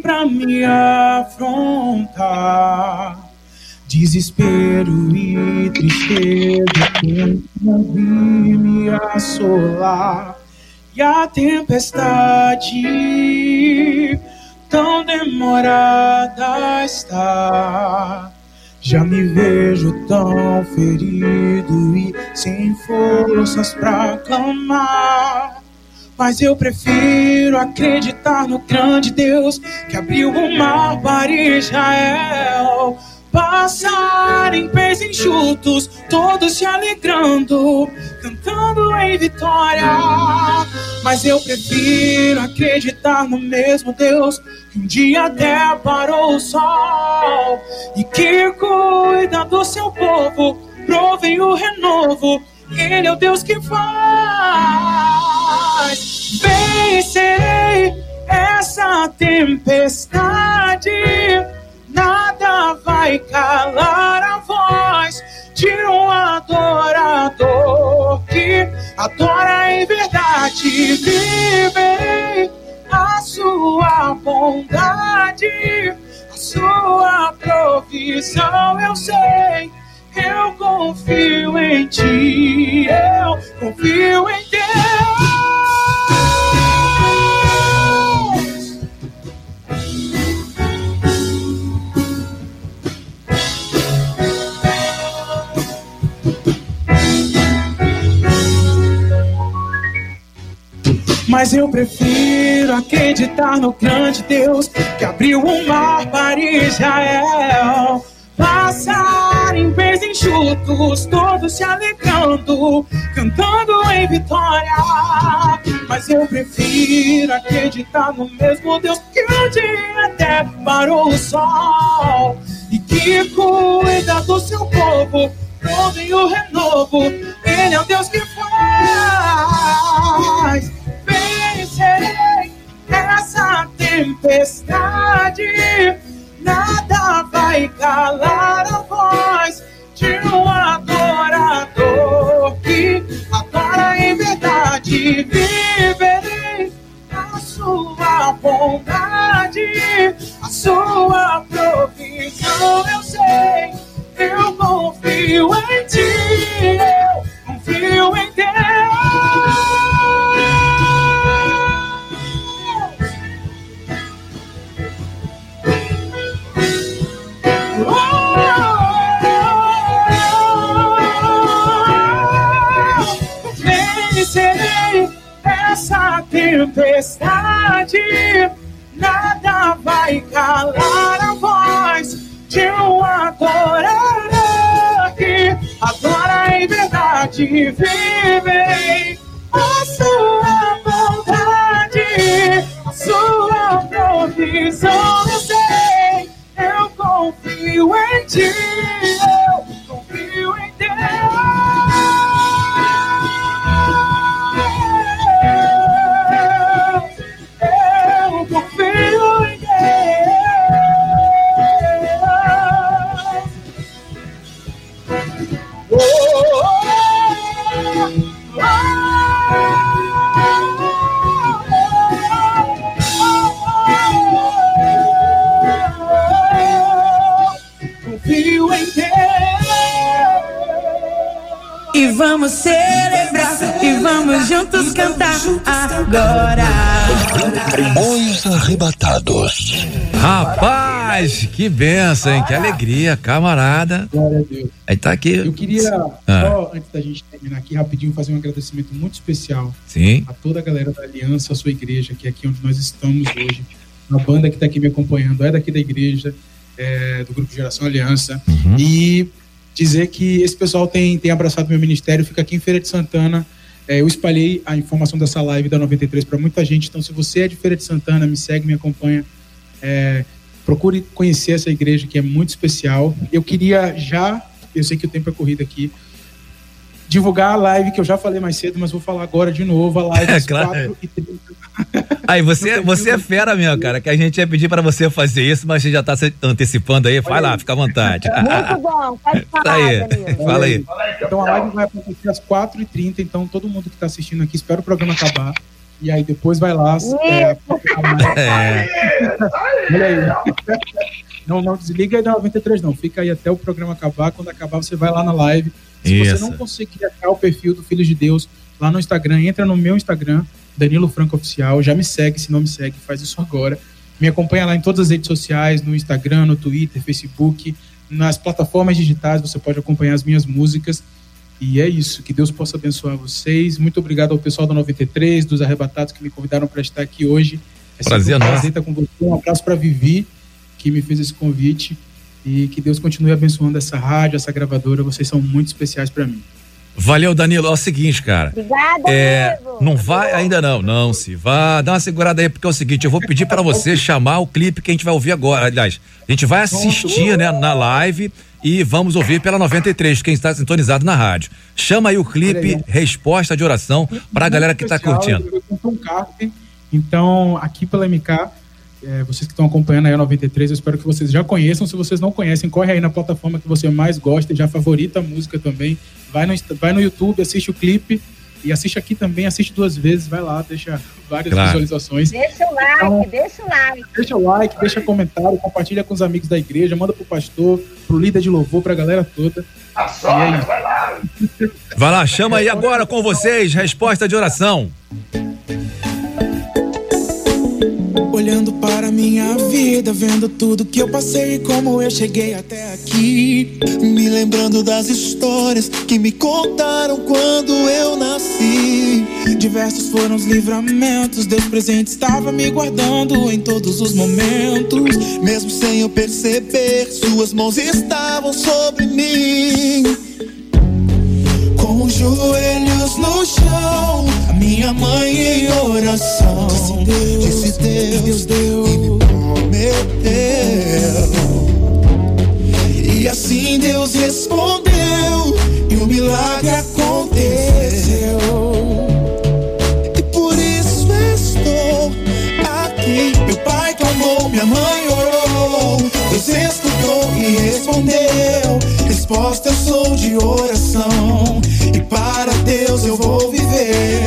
vem pra me afrontar. Desespero e tristeza tentam me assolar. E a tempestade tão demorada está. Já me vejo tão ferido e sem forças pra clamar. Mas eu prefiro acreditar no grande Deus que abriu o mar para Israel. Passar em pés enxutos, todos se alegrando, cantando em vitória. Mas eu prefiro acreditar no mesmo Deus que um dia até parou o sol e que cuida do seu povo, provém o renovo. Ele é o Deus que faz. Vencerei essa tempestade. Nada vai calar a voz de um adorador que adora em verdade. Viverei a sua bondade, a sua provisão. Eu sei, eu confio em ti, eu confio em Deus. Mas eu prefiro acreditar no grande Deus que abriu o mar para Israel. Passar em pés enxutos, todos se alegrando, cantando em vitória. Mas eu prefiro acreditar no mesmo Deus que um dia até parou o sol e que cuida do seu povo, provém o renovo. Ele é o Deus que faz. Vencerei essa tempestade. Nada vai calar a voz de um adorador que adora em verdade. Viverei a sua bondade, que
benção, hein? Que alegria, camarada.
Glória a Deus.
Aí tá aqui.
Eu queria,
Ah.
só antes da gente terminar aqui, rapidinho, fazer um agradecimento muito especial
Sim.
a toda a galera da Aliança, a sua igreja, que é aqui onde nós estamos hoje. A banda que está aqui me acompanhando é daqui da igreja, é, do Grupo Geração Aliança.
Uhum.
E dizer que esse pessoal tem, tem abraçado meu ministério, fica aqui em Feira de Santana. É, eu espalhei a informação dessa live da 93 para muita gente, então se você é de Feira de Santana, me segue, me acompanha. É, procure conhecer essa igreja que é muito especial. Eu queria já, eu sei que o tempo é corrido aqui, divulgar a live que eu já falei mais cedo, mas vou falar agora de novo, a live
É,
às
claro.
4 e 30
Aí, você, você é fera mesmo, cara, que a gente ia pedir pra você fazer isso, mas você já tá se antecipando aí. Vai lá, fica à vontade.
Muito bom, pode falar,
aí, fala aí.
Então a live vai acontecer às 4h30, então todo mundo que está assistindo aqui, espera o programa acabar. E aí depois vai lá. É,
É.
Olha aí. Não, não desliga aí da 93, não. Fica aí até o programa acabar. Quando acabar, você vai lá na live. Se
Isso.
você não conseguir achar o perfil do Filhos de Deus lá no Instagram, entra no meu Instagram, Danilo Franco Oficial. Já me segue, se não me segue, faz isso agora. Me acompanha lá em todas as redes sociais, no Instagram, no Twitter, Facebook, nas plataformas digitais, você pode acompanhar as minhas músicas. E é isso, que Deus possa abençoar vocês. Muito obrigado ao pessoal da 93, dos Arrebatados que me convidaram para estar aqui hoje. É
Prazer
um prazer estar com você. Um abraço para Vivi, que me fez esse convite. E que Deus continue abençoando essa rádio, essa gravadora. Vocês são muito especiais para mim.
Valeu, Danilo. É o seguinte, cara.
Obrigada,
É,
amigo.
não vai ainda não, não, se vá, dá uma segurada aí, porque é o seguinte, eu vou pedir pra você chamar o clipe que a gente vai ouvir agora, aliás, a gente vai assistir, né, na live e vamos ouvir pela 93, quem está sintonizado na rádio. Chama aí o clipe Resposta de Oração pra galera que tá
Especial,
curtindo.
Então, aqui pela MK, é, vocês que estão acompanhando aí a 93, eu espero que vocês já conheçam. Se vocês não conhecem, corre aí na plataforma que você mais gosta já favorita a música também. Vai no, vai no YouTube, assiste o clipe e assiste aqui também, assiste duas vezes, vai lá, deixa várias
Claro.
visualizações.
Deixa o like,
Então-
deixa o like.
Deixa o like, deixa comentário, compartilha com os amigos da igreja, manda pro pastor, pro líder de louvor, pra galera toda.
A vai lá.
Vai lá, chama aí agora com vocês, Resposta de Oração.
Olhando para minha vida, vendo tudo que eu passei e como eu cheguei até aqui.
Me lembrando das histórias que me contaram quando eu nasci.
Diversos foram os livramentos, Deus presente estava me guardando em todos os momentos.
Mesmo sem eu perceber, suas mãos estavam sobre mim.
Com os joelhos no chão, a minha mãe em oração.
Disse Deus,
Deus deu.
prometeu.
E assim Deus respondeu, e o milagre aconteceu.
E por isso estou
aqui. Meu pai clamou, minha mãe orou. Deus escutou e respondeu. Resposta eu sou de oração. E para Deus eu vou viver.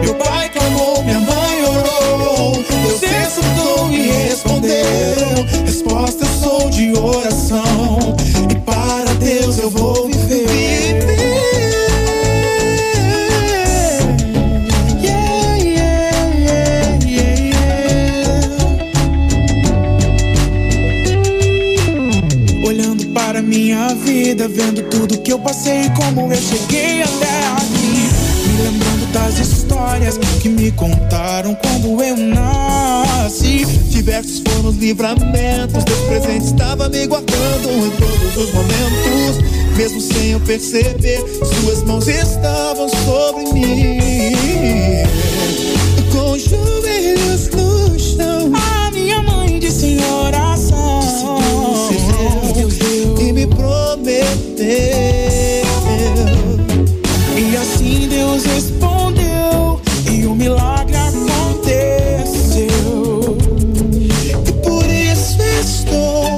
Meu pai clamou, minha mãe orou. Deus escutou e respondeu. Resposta eu sou de oração. E para Deus eu vou minha vida, vendo tudo que eu passei como eu cheguei até aqui. Me lembrando das histórias que me contaram quando eu nasci.
Diversos foram os livramentos, Deus presente estava me guardando em todos os momentos. Mesmo sem eu perceber, suas mãos estavam sobre mim. E
assim Deus respondeu, e o milagre aconteceu.
E por isso estou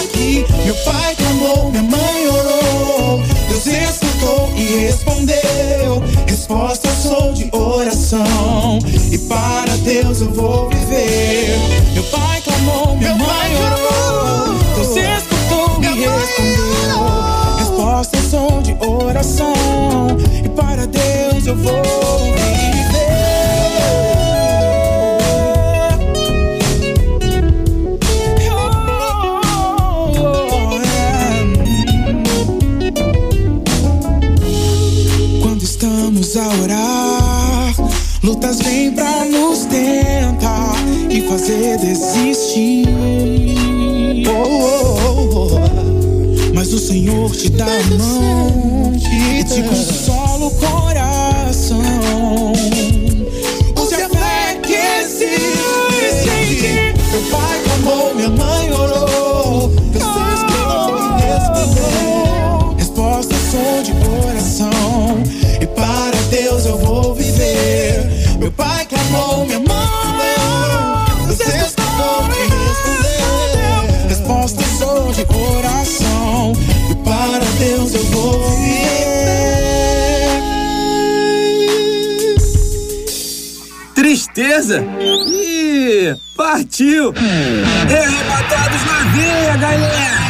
Aqui, meu pai clamou, minha mãe orou. Deus escutou e respondeu. Resposta eu sou de oração. E para Deus eu vou viver. Meu pai clamou, minha mãe orou.
Partiu! Arrebatados na veia, galera!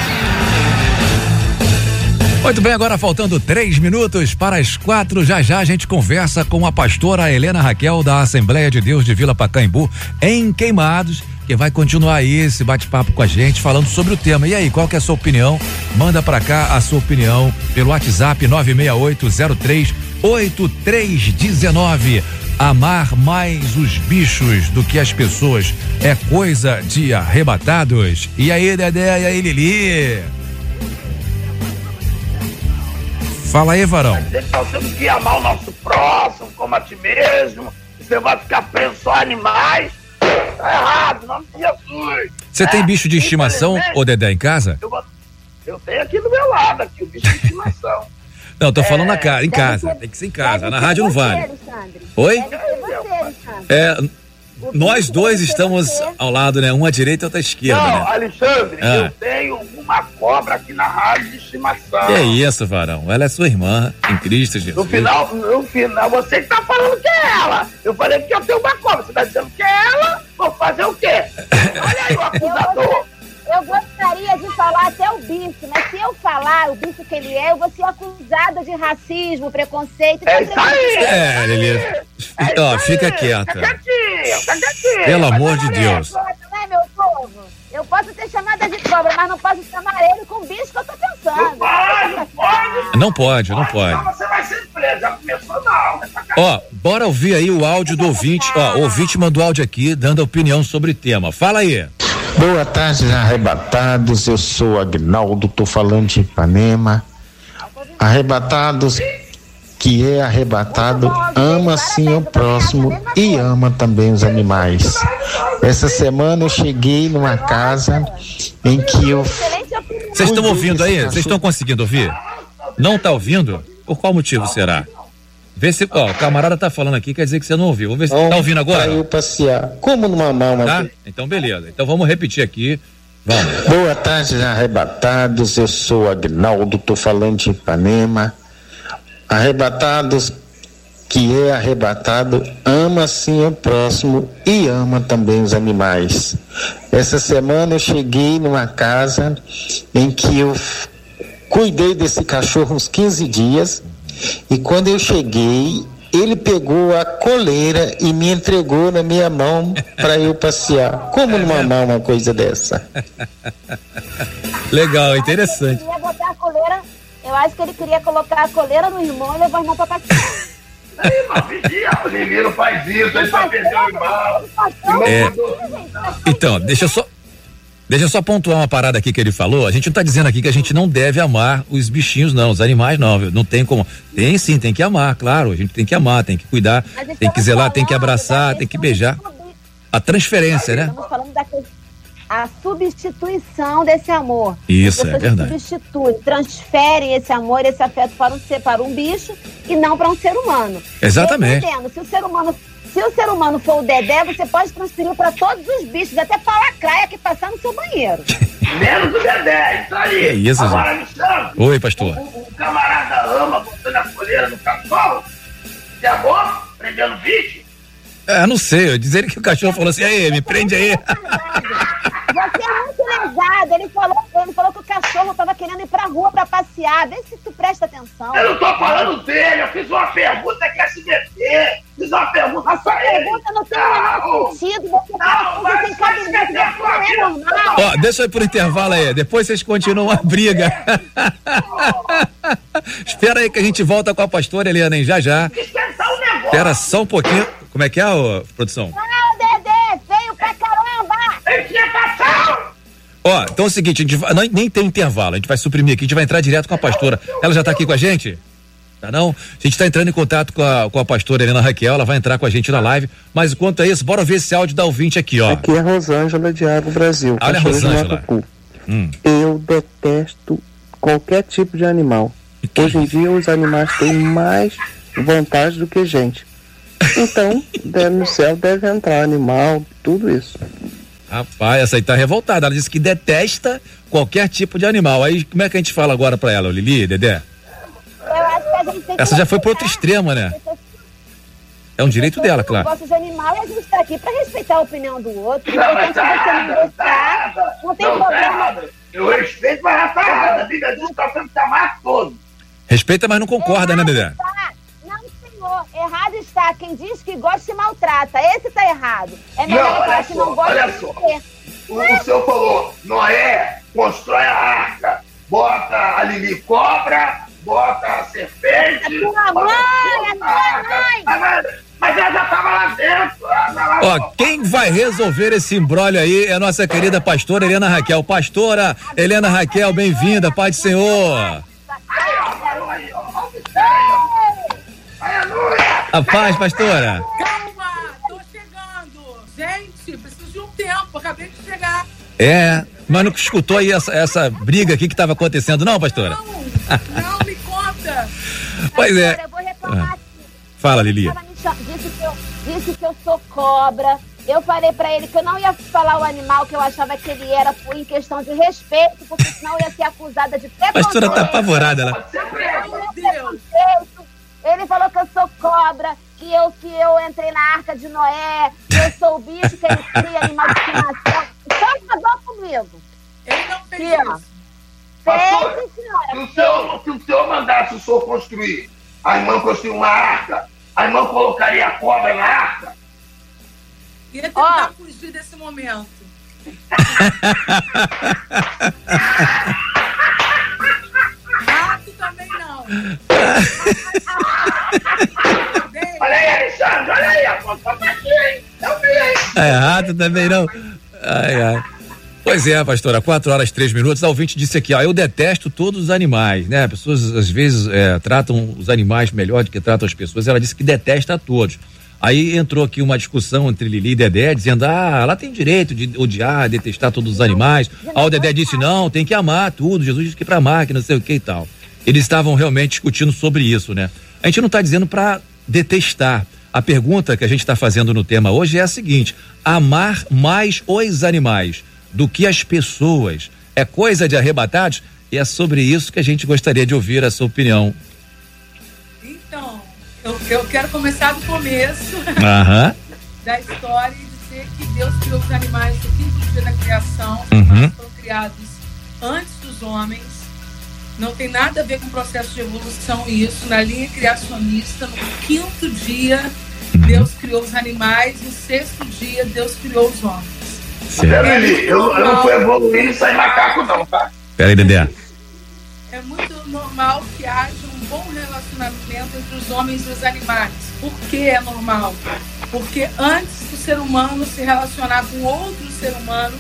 Muito bem, agora faltando três minutos para as quatro. Já já a gente conversa com a pastora Helena Raquel da Assembleia de Deus de Vila Pacaembu, em Queimados, que vai continuar aí esse bate-papo com a gente, falando sobre o tema. E aí, qual que é a sua opinião? Manda para cá a sua opinião pelo WhatsApp 96803 8319. Amar mais os bichos do que as pessoas é coisa de arrebatados. E aí, Dedé, e aí, Lili? Fala aí, Varão.
nós temos que amar o nosso próximo como a ti mesmo. Você vai ficar preso só a animais. Tá errado, em nome de Jesus.
Você tem
É,
bicho de estimação, ô Dedé, em casa?
Eu, eu tenho aqui do meu lado, aqui, o bicho de estimação.
Não, tô falando na ca... em
deve
casa.
ser-
Tem que ser em casa. Na rádio não vale.
Alexandre.
Oi? É, nós dois estamos ao lado, né? Um à direita e outro à esquerda,
Não,
né?
Alexandre,
Ah.
eu tenho uma cobra aqui na rádio de estimação.
Que é isso, Varão? Ela é sua irmã, em Cristo
No
Jesus.
final, no final, você que tá falando que é ela. Eu falei que eu tenho uma cobra. Você tá dizendo que é ela, vou fazer o quê? Olha aí o acusador.
Eu gostaria de falar até o bicho, mas se eu falar o bicho que ele é, eu vou ser acusada de racismo, preconceito.
É isso aí.
É, Lili. Ó, fica quieta.
Quietinho, fica quietinho.
Pelo amor de. Deus.
Não é, meu povo? Eu posso ter chamado de cobra, mas não posso chamar ele com o bicho que eu tô pensando. Não
pode, não pode.
Não pode, não pode.
Então você vai ser preso. Já começou não. né?
Ó, bora ouvir aí o áudio do ouvinte. Ó, o ouvinte mandou áudio aqui, dando a opinião sobre o tema. Fala aí.
Boa tarde, arrebatados. Eu sou Agnaldo, tô falando de Ipanema. Arrebatados, que é arrebatado, ama sim o próximo e ama também os animais. Essa semana eu cheguei numa casa em que eu.
Vocês estão ouvindo aí? Vocês estão conseguindo ouvir? Não tá ouvindo? Por qual motivo será? Vê se. Ó, o camarada tá falando aqui, quer dizer que você não ouviu. Vamos ver se tá ouvindo agora.
Eu passear. Como numa mama.
Tá? Então, beleza. Então vamos repetir aqui. Vamos.
Boa tarde, arrebatados. Eu sou Agnaldo, tô falando de Ipanema. Arrebatados, que é arrebatado, ama sim o próximo e ama também os animais. Essa semana eu cheguei numa casa em que eu cuidei desse cachorro uns 15 dias e quando eu cheguei, ele pegou a coleira e me entregou na minha mão para eu passear. Como não mamar uma coisa dessa?
Legal, interessante.
Ele queria botar a coleira, eu acho que ele queria colocar a coleira no irmão e levar o irmão pra passear.
Aí, mas vigia, o Livinho faz isso, ele só perdeu o irmão.
É. Então, deixa eu só. Deixa eu só pontuar uma parada aqui que ele falou. A gente não tá dizendo aqui que a gente não deve amar os bichinhos, não, os animais, não. viu? Não tem como. Tem sim, tem que amar, claro. A gente tem que amar, tem que cuidar, tem que zelar, tem que abraçar, tem que beijar. A transferência, né?
Estamos falando da que- a substituição desse amor.
Isso, é verdade.
substituem, transferem esse amor, esse afeto para um ser, para um bicho e não para um ser humano.
Exatamente.
Dependendo, se o ser humano, se o ser humano for o Dedé, você pode transferir para todos os bichos, até para a lacraia que passar no seu banheiro.
Menos o Dedé, isso aí.
Que isso,
Agora. Alexandre,
Oi, pastor.
o, o camarada ama botando a coleira no cachorro. Você amor? Prendendo bicho?
É, não sei. Dizer que o cachorro falou assim, aí, me prende aí.
Você é muito errado. Ele falou, ele falou que o cachorro tava querendo ir pra rua pra passear. Vê se tu presta atenção.
Eu não tô falando dele, eu fiz uma pergunta que é se meter. Fiz uma pergunta
Essa
pra ele.
pergunta não tem o menor sentido. Você tá você tem cabimento, isso não é normal.
Ó, deixa eu ir pro intervalo aí. Depois vocês continuam a briga. Espera aí que a gente volta com a pastora Eliana, hein? Já já. Espera só um pouquinho. Como é que é, ô, produção?
Ah, Dedê, veio pra caramba.
Ó, então é o seguinte, a gente vai- não- nem tem intervalo, a gente vai suprimir aqui, a gente vai entrar direto com a pastora. Ela já tá aqui com a gente? Tá não? A gente tá entrando em contato com a, com a pastora Helena Raquel, ela vai entrar com a gente na live. Mas enquanto é isso, bora ver esse áudio da ouvinte aqui, ó.
Aqui é a Rosângela de Água Brasil.
Olha a Rosângela. Hum.
Eu detesto qualquer tipo de animal. Hoje em dia os animais têm mais vantagem do que gente. Então, deve, no céu deve entrar animal, tudo isso.
Rapaz, essa aí tá revoltada. Ela disse que detesta qualquer tipo de animal. Aí, como é que a gente fala agora pra ela, Lili, Dedé?
Eu acho que a gente tem que
Essa já foi pro outro extremo, né? É um direito dela, claro.
de animal e a gente tá aqui pra respeitar a opinião do outro.
Não, mas tá
você não
tá
não tem
Não, tá
problema.
errada. Eu respeito, mas ela tá errada. A Bíblia diz que tá sendo chamado todo.
Respeita, mas não concorda, né, Dedé?
Tá? Errado está. Quem diz que gosta se maltrata. Esse tá errado. É melhor
Não,
falar
olha
que
só,
não gosta
olha
de
só. O, o senhor falou, Noé constrói a arca, bota a Lili cobra, bota a serpente.
A tua mãe, a tua
arca.
mãe.
Mas, mas ela já tava lá dentro. lá
Ó, quem vai resolver esse embrólio aí é a nossa querida pastora Helena Raquel. Pastora Helena Raquel, bem-vinda, Pai do Senhor. A paz, pastora.
Calma, tô chegando. Gente, preciso de um tempo, acabei de chegar.
É, mas não escutou aí essa, essa briga aqui que estava acontecendo, não, pastora?
Não, me conta.
Pois é.
Eu vou reclamar.
Ah. Fala, Lili.
Ela Disse que, eu, disse que eu sou cobra. Eu falei pra ele que eu não ia falar o animal que eu achava que ele era por em questão de respeito, porque senão eu ia ser acusada de
A
preconceito.
pastora tá apavorada lá.
Preconceito. Ele falou que eu sou cobra, que eu, que eu entrei na arca de Noé, que eu sou o bicho que ele cria animal de estimação. Só acabou comigo.
Ele não fez
isso.
Pastora,
Fez, senhora.
se o, senhor, se o senhor mandasse o senhor construir, a irmã construir uma arca, a irmã colocaria a cobra na arca?
Ia tentar fugir desse momento. Também não.
Olha aí, Alexandre, olha aí, a foto tá aqui, hein? Eu vi, hein?
É errado também não. Ai, ai. Pois é, pastora, 4 horas 3 minutos. A ouvinte disse aqui, ó, eu detesto todos os animais, né? Pessoas às vezes é, tratam os animais melhor do que tratam as pessoas. Ela disse que detesta a todos. Aí entrou aqui uma discussão entre Lili e Dedé, dizendo, ah, ela tem direito de odiar, detestar todos os animais. Aí o Dedé disse, não, tem que amar tudo. Jesus disse que é pra amar, que não sei o que e tal. Eles estavam realmente discutindo sobre isso, né? A gente não está dizendo para detestar. A pergunta que a gente está fazendo no tema hoje é a seguinte: amar mais os animais do que as pessoas é coisa de arrebatados? E é sobre isso que a gente gostaria de ouvir a sua opinião.
Então, eu, eu quero começar do começo
Aham.
da história e dizer que Deus criou os animais no quinto dia da criação. Os
Uhum.
foram criados antes dos homens. Não tem nada a ver com o processo de evolução isso. Na linha criacionista, no quinto dia, Deus criou os animais. No sexto dia, Deus criou os homens.
Lili, eu, eu não fui evoluindo e sair macaco, não, tá?
Peraí, Dedé.
É muito normal que haja um bom relacionamento entre os homens e os animais. Por que é normal? Porque antes do ser humano se relacionar com outro ser humano,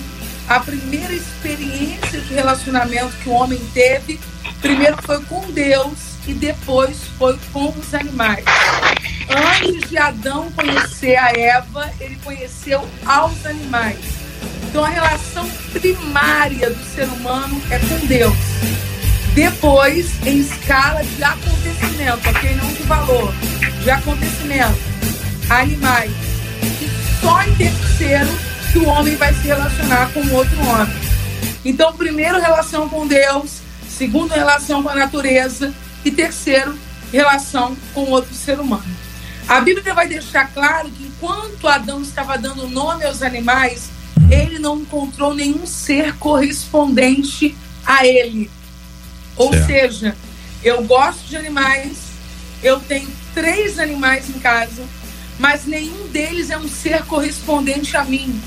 a primeira experiência de relacionamento que o homem teve, primeiro foi com Deus e depois foi com os animais. Antes de Adão conhecer a Eva, ele conheceu aos animais. Então a relação primária do ser humano é com Deus. Depois, em escala de acontecimento, ok? Não de valor, de acontecimento. Animais. E só em terceiro que o homem vai se relacionar com outro homem. Então, primeiro, relação com Deus. Segundo, relação com a natureza. E terceiro, relação com outro ser humano. A Bíblia vai deixar claro que enquanto Adão estava dando nome aos animais, ele não encontrou nenhum ser correspondente a ele. Ou
Certo.
seja, eu gosto de animais, eu tenho três animais em casa, mas nenhum deles é um ser correspondente a mim.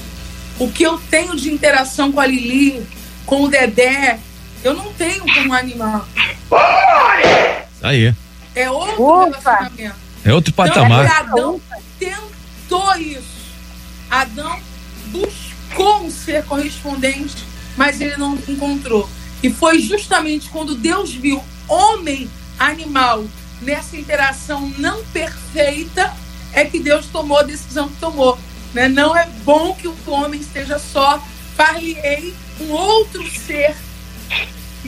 O que eu tenho de interação com a Lili, com o Dedé, eu não tenho com um animal.
Aí.
É outro relacionamento.
É outro
Então,
patamar.
Adão tentou isso. Adão buscou um ser correspondente, mas ele não encontrou. E foi justamente quando Deus viu homem animal nessa interação não perfeita é que Deus tomou a decisão que tomou. Né? Não é bom que o homem esteja só. Far-lhe-ei um outro ser.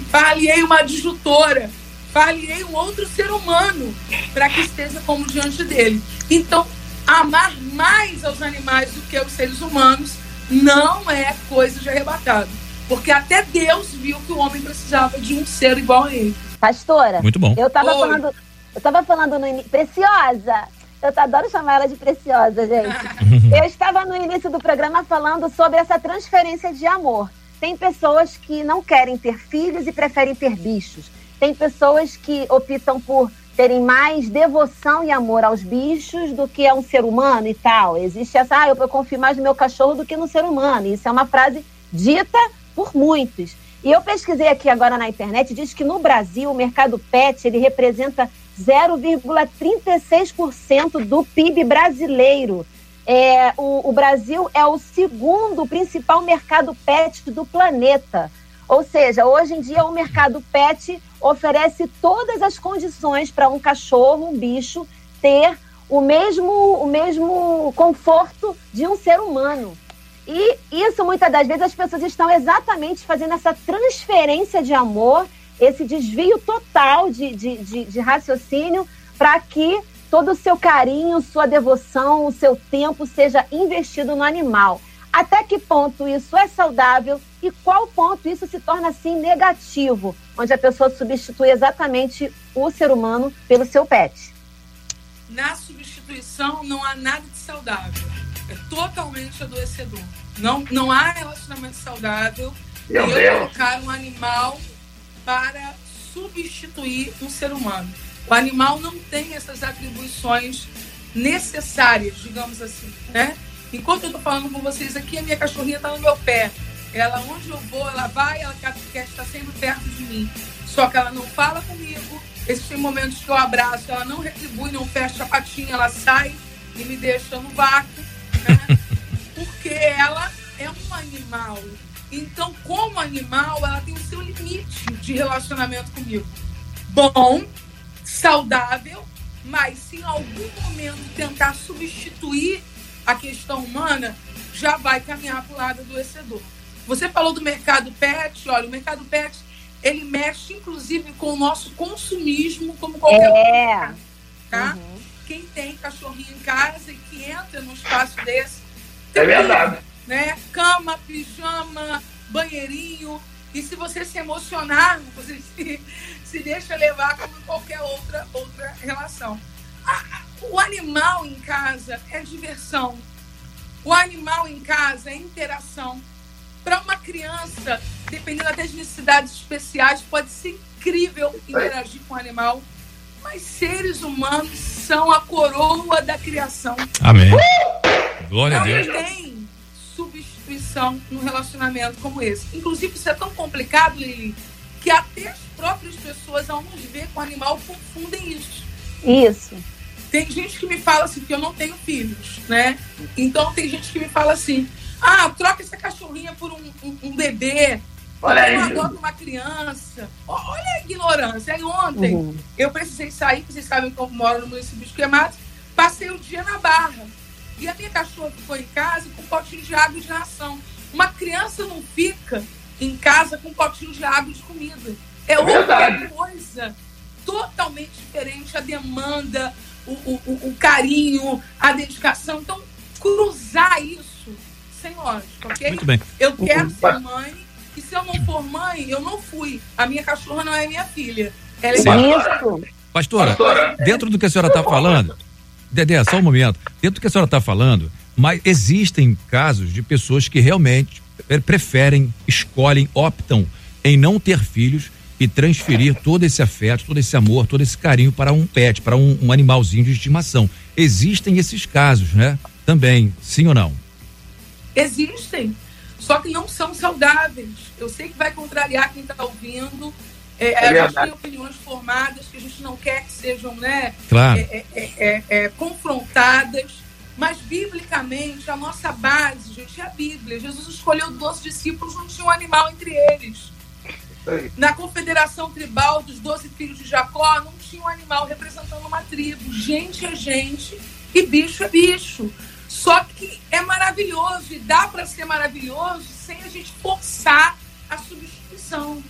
Far-lhe-ei uma adjutora. Far-lhe-ei um outro ser humano para que esteja como diante dele. Então, amar mais aos animais do que aos seres humanos não é coisa de arrebatado. Porque até Deus viu que o homem precisava de um ser igual a ele.
Pastora,
Muito bom.
eu tava
Oi.
falando, eu tava falando no início. Preciosa! Eu adoro chamar ela de preciosa, gente. eu estava no início do programa falando sobre essa transferência de amor. Tem pessoas que não querem ter filhos e preferem ter bichos. Tem pessoas que optam por terem mais devoção e amor aos bichos do que a um ser humano e tal. Existe essa, ah, eu confio mais no meu cachorro do que no ser humano. Isso é uma frase dita por muitos. E eu pesquisei aqui agora na internet, diz que no Brasil o mercado pet ele representa 0,36% do PIB brasileiro. É, o, o Brasil é o segundo principal mercado pet do planeta. Ou seja, hoje em dia o mercado pet oferece todas as condições para um cachorro, um bicho, ter o mesmo, o mesmo conforto de um ser humano. E isso, muitas das vezes, as pessoas estão exatamente fazendo essa transferência de amor, esse desvio total de, de, de, de raciocínio, para que todo o seu carinho, sua devoção, o seu tempo seja investido no animal. Até que ponto isso é saudável e qual ponto isso se torna assim negativo, onde a pessoa substitui exatamente o ser humano pelo seu pet?
Na substituição não há nada de saudável. É totalmente adoecedor. Não, não há relacionamento saudável
Meu
e eu
Deus.
colocar um animal para substituir um ser humano. O animal não tem essas atribuições necessárias, digamos assim, né? Enquanto eu tô falando com vocês aqui, a minha cachorrinha tá no meu pé. Ela, onde eu vou, ela vai, ela quer, quer estar sempre perto de mim. Só que ela não fala comigo. Existem momentos que eu abraço, ela não retribui, não fecha a patinha, ela sai e me deixa no vácuo, né? Porque ela é um animal. Então, como animal, ela tem o seu limite de relacionamento comigo. Bom, saudável, mas se em algum momento tentar substituir a questão humana, já vai caminhar para o lado adoecedor. Você falou do mercado pet, olha, o mercado pet, ele mexe inclusive com o nosso consumismo, como qualquer
É.
outro. Tá? Quem tem cachorrinho em casa e que entra num espaço desse,
É verdade.
né? Cama, pijama, banheirinho. E se você se emocionar, você se, se deixa levar como qualquer outra, outra relação. A- o animal em casa é diversão. O animal em casa é interação. Para uma criança, dependendo até de necessidades especiais, pode ser incrível interagir com o animal. Mas seres humanos são a coroa da criação.
Amém. Glória a
Não
Deus.
tem substituição num relacionamento como esse. Inclusive, isso é tão complicado, Lili, que até as próprias pessoas, ao nos ver com o animal, confundem isso.
Isso.
Tem gente que me fala assim, que eu não tenho filhos, né? Então tem gente que me fala assim, ah, troca essa cachorrinha por um, um- um bebê.
Olha aí.
adota uma criança. Olha a ignorância. Aí ontem
Uhum.
eu precisei sair, porque vocês sabem que eu moro no município de Queimados, passei o dia na barra. E a minha cachorra ficou em casa com um potinho de água de ração. Uma criança não fica em casa com um potinho de água e de comida. É outra
verdade.
coisa totalmente diferente. A demanda, o, o, o- o carinho, a dedicação. Então, cruzar isso sem lógica, ok?
Muito bem.
Eu quero ser mãe, e se eu não for mãe, eu não fui. A minha cachorra não é minha filha. Ela é minha
Pastora,
Pastora.
dentro do que a senhora está falando, Dedé, só um momento. Dentro do que a senhora está falando, Mas existem casos de pessoas que realmente preferem, escolhem, optam em não ter filhos e transferir todo esse afeto, todo esse amor, todo esse carinho para um pet, para um, um animalzinho de estimação. Existem esses casos, né? Também, sim ou não?
Existem, só que não são saudáveis. Eu sei que vai contrariar quem está ouvindo. É,
É
a gente tem opiniões formadas que a gente não quer que sejam né,
Claro.
é, é, é, é, confrontadas. Mas, biblicamente, a nossa base, gente, é a Bíblia. Jesus escolheu 12 discípulos, não tinha um animal entre eles. Na confederação tribal dos 12 filhos de Jacó, não tinha um animal representando uma tribo. Gente é gente e bicho é bicho. Só que é maravilhoso e dá para ser maravilhoso sem a gente forçar a substituição.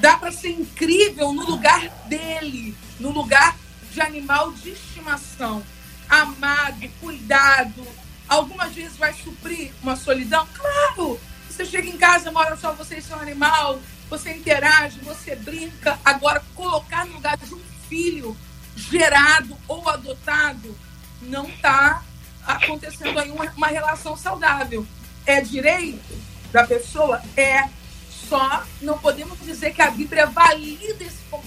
Dá para ser incrível no lugar dele, no lugar de animal de estimação. Amado, cuidado. Algumas vezes vai suprir uma solidão? Claro! Você chega em casa, mora só você e seu animal, você interage, você brinca. Agora, colocar no lugar de um filho gerado ou adotado não está acontecendo aí uma, uma relação saudável. É direito da pessoa? É. Só não podemos dizer que a Bíblia valida esse comportamento.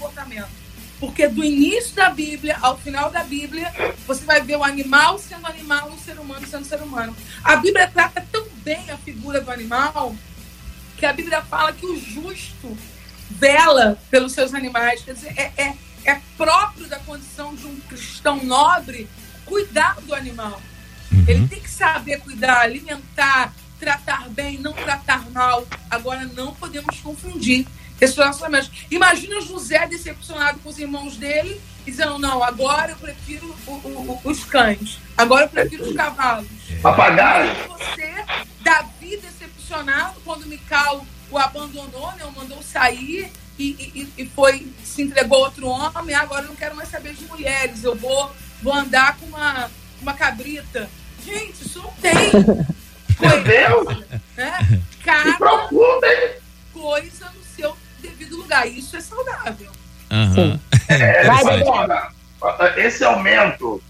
Porque do início da Bíblia ao final da Bíblia, você vai ver o animal sendo animal o ser humano sendo ser humano. A Bíblia trata tão bem a figura do animal que a Bíblia fala que o justo vela pelos seus animais. Quer dizer, é, é, é próprio da condição de um cristão nobre cuidar do animal. Ele tem que saber cuidar, alimentar, tratar bem, não tratar mal. Agora, não podemos confundir esses relacionamentos. Imagina José decepcionado com os irmãos dele, dizendo: Não, agora eu prefiro o- o- o- os cães, agora eu prefiro os cavalos.
Papagaio.
Você, Davi decepcionado quando Mical o abandonou, né, o mandou sair e, e- e foi se entregou a outro homem. Agora eu não quero mais saber de mulheres, eu vou, vou andar com uma, uma cabrita. Gente, isso não tem.
Meu Deus!
Né? Cada
profundo, hein?
coisa lugar. Isso é saudável.
Aham.
É, agora, esse aumento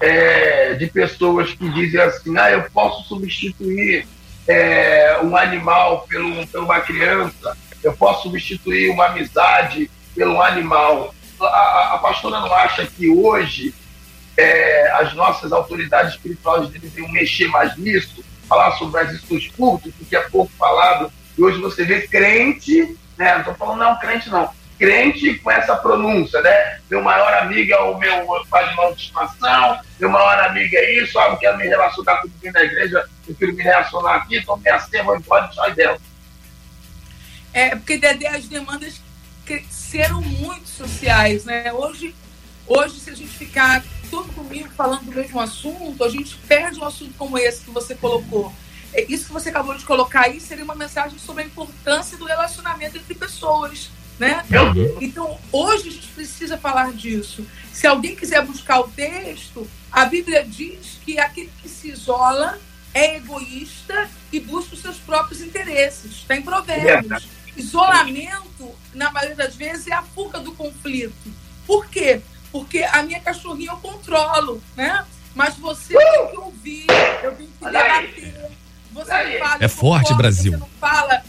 é, de pessoas que dizem assim, ah, eu posso substituir é, um animal pelo, por uma criança, eu posso substituir uma amizade pelo um animal. A, a- pastora não acha que hoje é, as nossas autoridades espirituais deveriam mexer mais nisso, falar sobre as estudos públicos, porque é pouco falado, e hoje você vê crente, né? Não estou falando não crente, não. Crente com essa pronúncia, né? Meu maior amigo é o meu animal de estimação, meu maior amigo é isso, ah, eu quero me relacionar com ninguém da igreja, eu quero me relacionar aqui, então me vou embora e sai dela.
É, porque Dedé, as demandas cresceram muito sociais, né? Hoje, hoje, se a gente ficar todo comigo falando do mesmo assunto, a gente perde um assunto como esse que você colocou. É, Isso que você acabou de colocar aí seria uma mensagem sobre a importância do relacionamento entre pessoas, né? Então, hoje a gente precisa falar disso. Se alguém quiser buscar o texto, a Bíblia diz que aquele que se isola é egoísta e busca os seus próprios interesses. Está em Provérbios. Isolamento, na maioria das vezes, é a fuga do conflito. Por quê? Porque a minha cachorrinha eu controlo, né? Mas você tem que ouvir, eu tenho que debater. Você não fala,
É forte, Brasil.
Você não fala.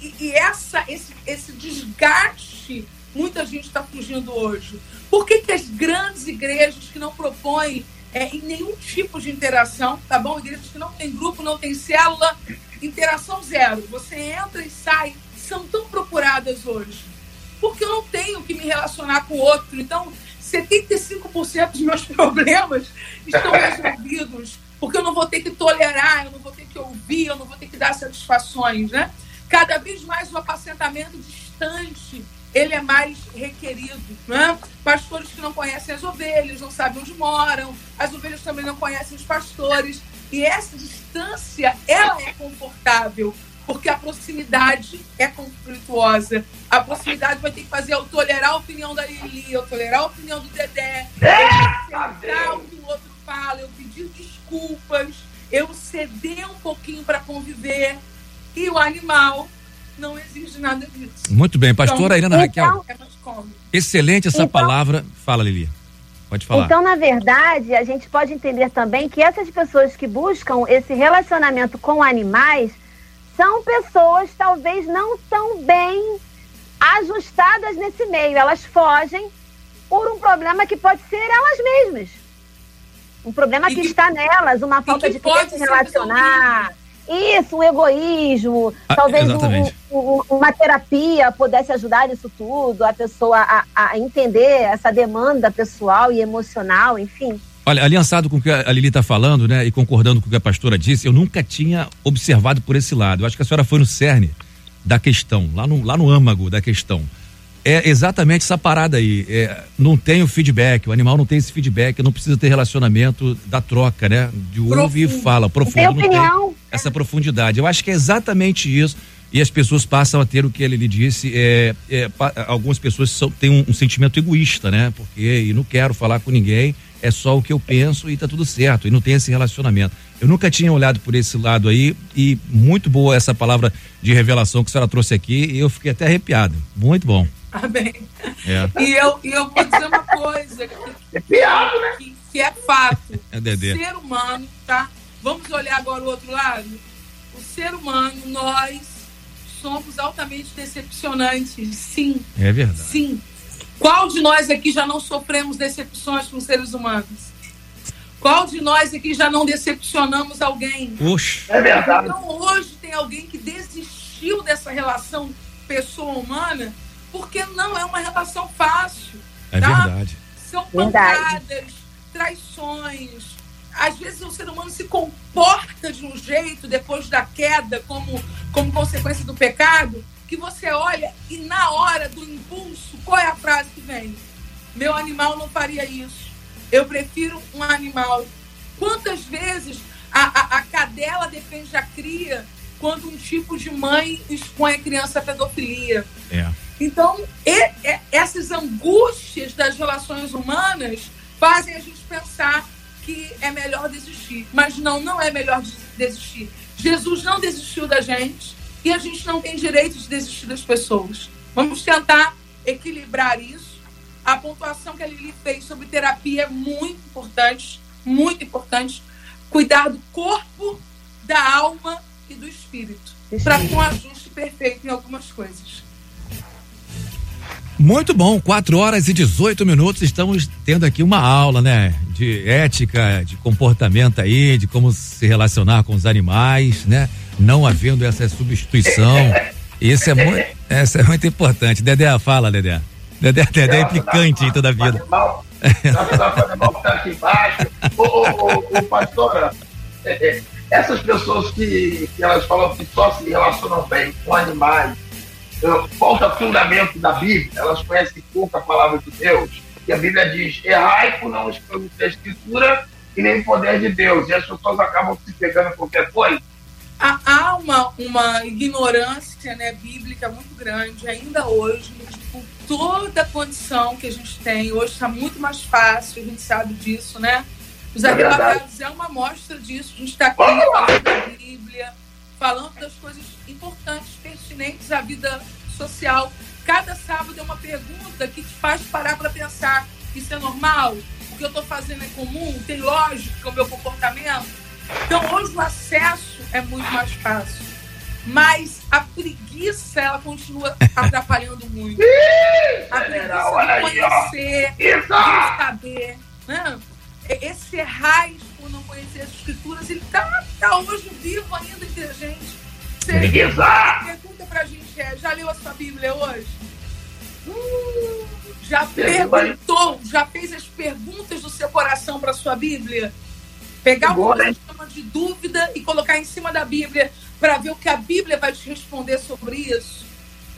E, e essa, esse, esse desgaste, muita gente está fugindo hoje. Por que, que as grandes igrejas que não propõem é, em nenhum tipo de interação, tá bom? Igrejas que não tem grupo, não tem célula, interação zero. Você entra e sai, são tão procuradas hoje. Porque eu não tenho que me relacionar com o outro. Então, 75% dos meus problemas estão resolvidos. Porque eu não vou ter que tolerar, eu não vou ter que ouvir, eu não vou ter que dar satisfações, né? Cada vez mais o apacentamento distante, ele é mais requerido, né? Pastores que não conhecem as ovelhas, não sabem onde moram, as ovelhas também não conhecem os pastores. E essa distância, ela é confortável, porque a proximidade é conflituosa. A proximidade vai ter que fazer eu tolerar a opinião da Lili, eu tolerar a opinião do Dedé, eu aceitar o que o outro fala, eu desculpas, eu ceder um pouquinho para conviver. E o animal não exige nada disso.
Muito bem, pastora
Então,
Irana Raquel.
Cômodo.
Excelente essa
Então-
palavra. Fala, Lili. Pode falar.
Então, na verdade, a gente pode entender também que essas pessoas que buscam esse relacionamento com animais são pessoas talvez não tão bem ajustadas nesse meio. Elas fogem por um problema que pode ser elas mesmas. Um problema que, está nelas, uma falta de querer se relacionar. Isso, um egoísmo,
Ah,
talvez um- um- uma terapia pudesse ajudar nisso tudo, a pessoa a, a entender essa demanda pessoal e emocional, enfim.
Olha, aliançado com o que a Lili está falando, né, e concordando com o que a pastora disse, eu nunca tinha observado por esse lado. Eu acho que a senhora foi no cerne da questão, lá no, lá no âmago da questão. É exatamente essa parada aí. É, não tem o feedback, o animal não tem esse feedback, não precisa ter relacionamento da troca, né? De ouve e fala, profundo. Não tem essa profundidade. Eu acho que é exatamente isso. E as pessoas passam a ter o que ele lhe disse. É, é, algumas pessoas são- têm um, um sentimento egoísta, né? Porque e não quero falar com ninguém, é só o que eu penso e tá tudo certo. E não tem esse relacionamento. Eu nunca tinha olhado por esse lado aí e muito boa essa palavra de revelação que a senhora trouxe aqui. E eu fiquei até arrepiado. Muito bom.
Amém.
É,
E eu, e eu vou dizer uma coisa que,
É piada, né?
que, que é fato.
é Dedê.
O ser humano, tá? Vamos olhar agora o outro lado? O ser humano, nós somos altamente decepcionantes, sim.
É verdade.
Sim. Qual de nós aqui já não sofremos decepções com seres humanos? Qual de nós aqui já não decepcionamos alguém?
Oxe.
É verdade.
Então hoje tem alguém que desistiu dessa relação pessoa humana porque não é uma relação fácil.
É
tá?
verdade.
São
Verdade.
pancadas, traições. Às vezes o ser humano se comporta de um jeito depois da queda, como, como consequência do pecado, que você olha e na hora do impulso, qual é a frase que vem? Meu animal não faria isso. Eu prefiro um animal. Quantas vezes a, a, a cadela defende a cria quando um tipo de mãe expõe a criança à pedofilia?
É.
Então, e- e- essas angústias das relações humanas fazem a gente pensar que é melhor desistir. Mas não, não é melhor des- desistir. Jesus não desistiu da gente e a gente não tem direito de desistir das pessoas. Vamos tentar equilibrar isso. A pontuação que a Lili fez sobre terapia é muito importante, muito importante. Cuidar do corpo, da alma e do espírito. Para ter um ajuste perfeito em algumas coisas.
Muito bom, 4 horas e 18 minutos. Estamos tendo aqui uma aula, né? De ética, de comportamento aí, de como se relacionar com os animais, né? Não havendo essa substituição. Isso é muito, essa é muito importante. Dedé, fala, Dedé. Dedé, Dedé é implicante em toda a vida.
que tá aqui embaixo. Ô, ô, ô, ô, pastora, essas pessoas que, que elas falam que só se relacionam bem com animais, eh, falta fundamento da Bíblia, elas conhecem pouco a palavra de Deus, e a Bíblia diz, errai por não conhecer a escritura e nem o poder de Deus, e as pessoas acabam se pegando qualquer coisa.
Há, há uma, uma ignorância né, bíblica muito grande ainda hoje, com toda a condição que a gente tem. Hoje está muito mais fácil, a gente sabe disso, né? Os arrebatados é uma amostra disso. A gente está aqui falando da Bíblia, falando das coisas importantes, pertinentes à vida social. Cada sábado é uma pergunta que te faz parar para pensar: isso é normal? O que eu estou fazendo é comum? Tem lógica o meu comportamento? Então, hoje o acesso é muito mais fácil. Mas a preguiça, ela continua atrapalhando muito. A preguiça de conhecer, de saber. Né? Esse raiz por não conhecer as escrituras, ele está tá hoje vivo ainda entre a gente. Você pergunta pra gente, é, já leu a sua Bíblia hoje? Hum, já perguntou, já fez as perguntas do seu coração para sua Bíblia? Pegar o que você chama de dúvida e colocar em cima da Bíblia para ver o que a Bíblia vai te responder sobre isso.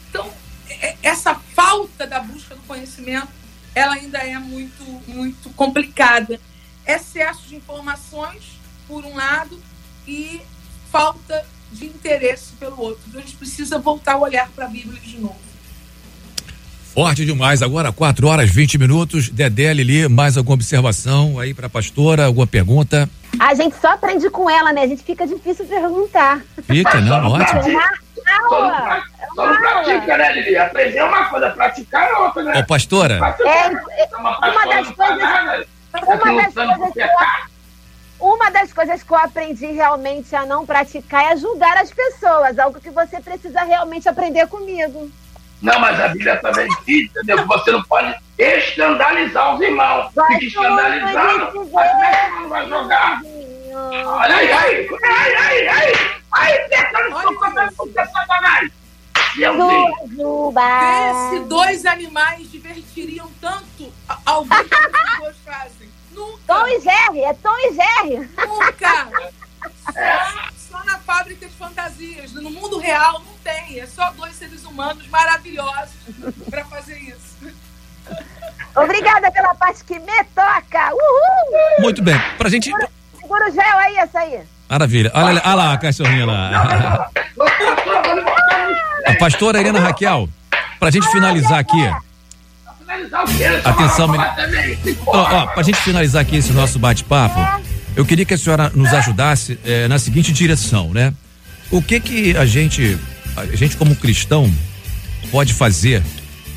Então, é- essa falta da busca do conhecimento, ela ainda é muito, muito complicada. Excesso de informações, por um lado, e falta de interesse pelo outro. Então, a gente precisa voltar a olhar para a Bíblia de novo.
Forte demais. Agora, 4 horas 20 minutos. Dedé, Lili, mais alguma observação aí pra pastora? Alguma pergunta?
A gente só aprende com ela, né? A gente fica difícil perguntar.
Fica, não, ótimo.
Uma aula. É
só não pratica, né, Lili? Aprender é uma coisa, praticar é outra, né?
Ô, pastora,
É, é, uma das coisas, uma das coisas que eu, uma das coisas que eu aprendi realmente a não praticar é julgar as pessoas, algo que você precisa realmente aprender comigo.
Não, mas a Bíblia também diz, entendeu? Que você não pode escandalizar os irmãos.
Vai tudo,
mas como é não vai jogar? Olha aí, aí, aí, aí, aí, aí, tenta no seu cabelo com.
Vê se dois animais divertiriam tanto a- alguém que as duas fazem. Nunca.
Tom e Jerry, é Tom e Jerry.
Nunca. Só, só na fábrica de fantasias. No mundo real não tem. É só dois seres humanos maravilhosos pra fazer isso.
Obrigada pela parte que me toca. Uhul!
muito bem. Pra gente.
Segura o gel aí, essa aí.
Maravilha. Olha, olha lá a cachorrinha lá. A pastora Helena Raquel, pra gente finalizar aqui.
Finalizar o quê? Só
Atenção, menino.
também.
Ó, ó, pra gente finalizar aqui esse nosso bate-papo, eu queria que a senhora nos ajudasse eh, na seguinte direção, né? O que que a gente, a gente como cristão, pode fazer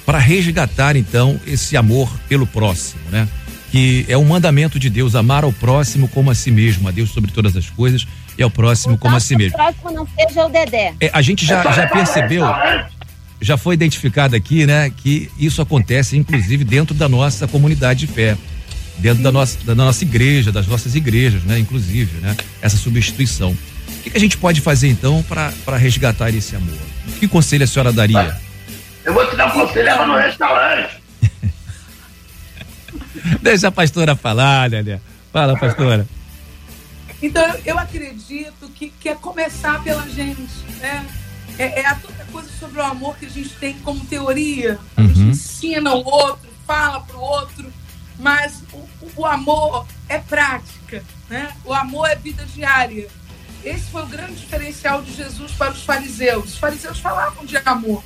para resgatar então esse amor pelo próximo, né? Que é um mandamento de Deus, amar ao próximo como a si mesmo, a Deus sobre todas as coisas e ao próximo como a si
O
mesmo.
próximo não seja o Dedé.
É, a gente já, já percebeu, já foi identificado aqui, né, que isso acontece inclusive dentro da nossa comunidade de fé, dentro da nossa, da nossa igreja, das nossas igrejas, né, inclusive, né, essa substituição. O que, que a gente pode fazer então para resgatar esse amor? Que conselho a senhora daria?
Eu vou te dar um conselho, leva no restaurante.
Deixa a pastora falar, Lélia. Fala, pastora.
Então, eu- acredito que, que é começar pela gente, né? É, é a coisa sobre o amor que a gente tem como teoria. A gente
Uhum.
ensina o outro, fala pro outro, mas o, o- o amor é prática, né? O amor é vida diária. Esse foi o grande diferencial de Jesus para os fariseus. Os fariseus falavam de amor.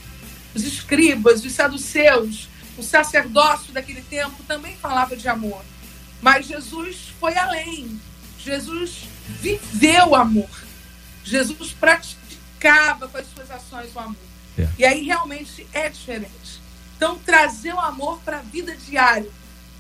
Os escribas, os saduceus, o sacerdócio daquele tempo também falava de amor. Mas Jesus foi além. Jesus viveu o amor. Jesus praticava com as suas ações o amor.
É.
E aí realmente é diferente. Então, trazer o amor para a vida diária.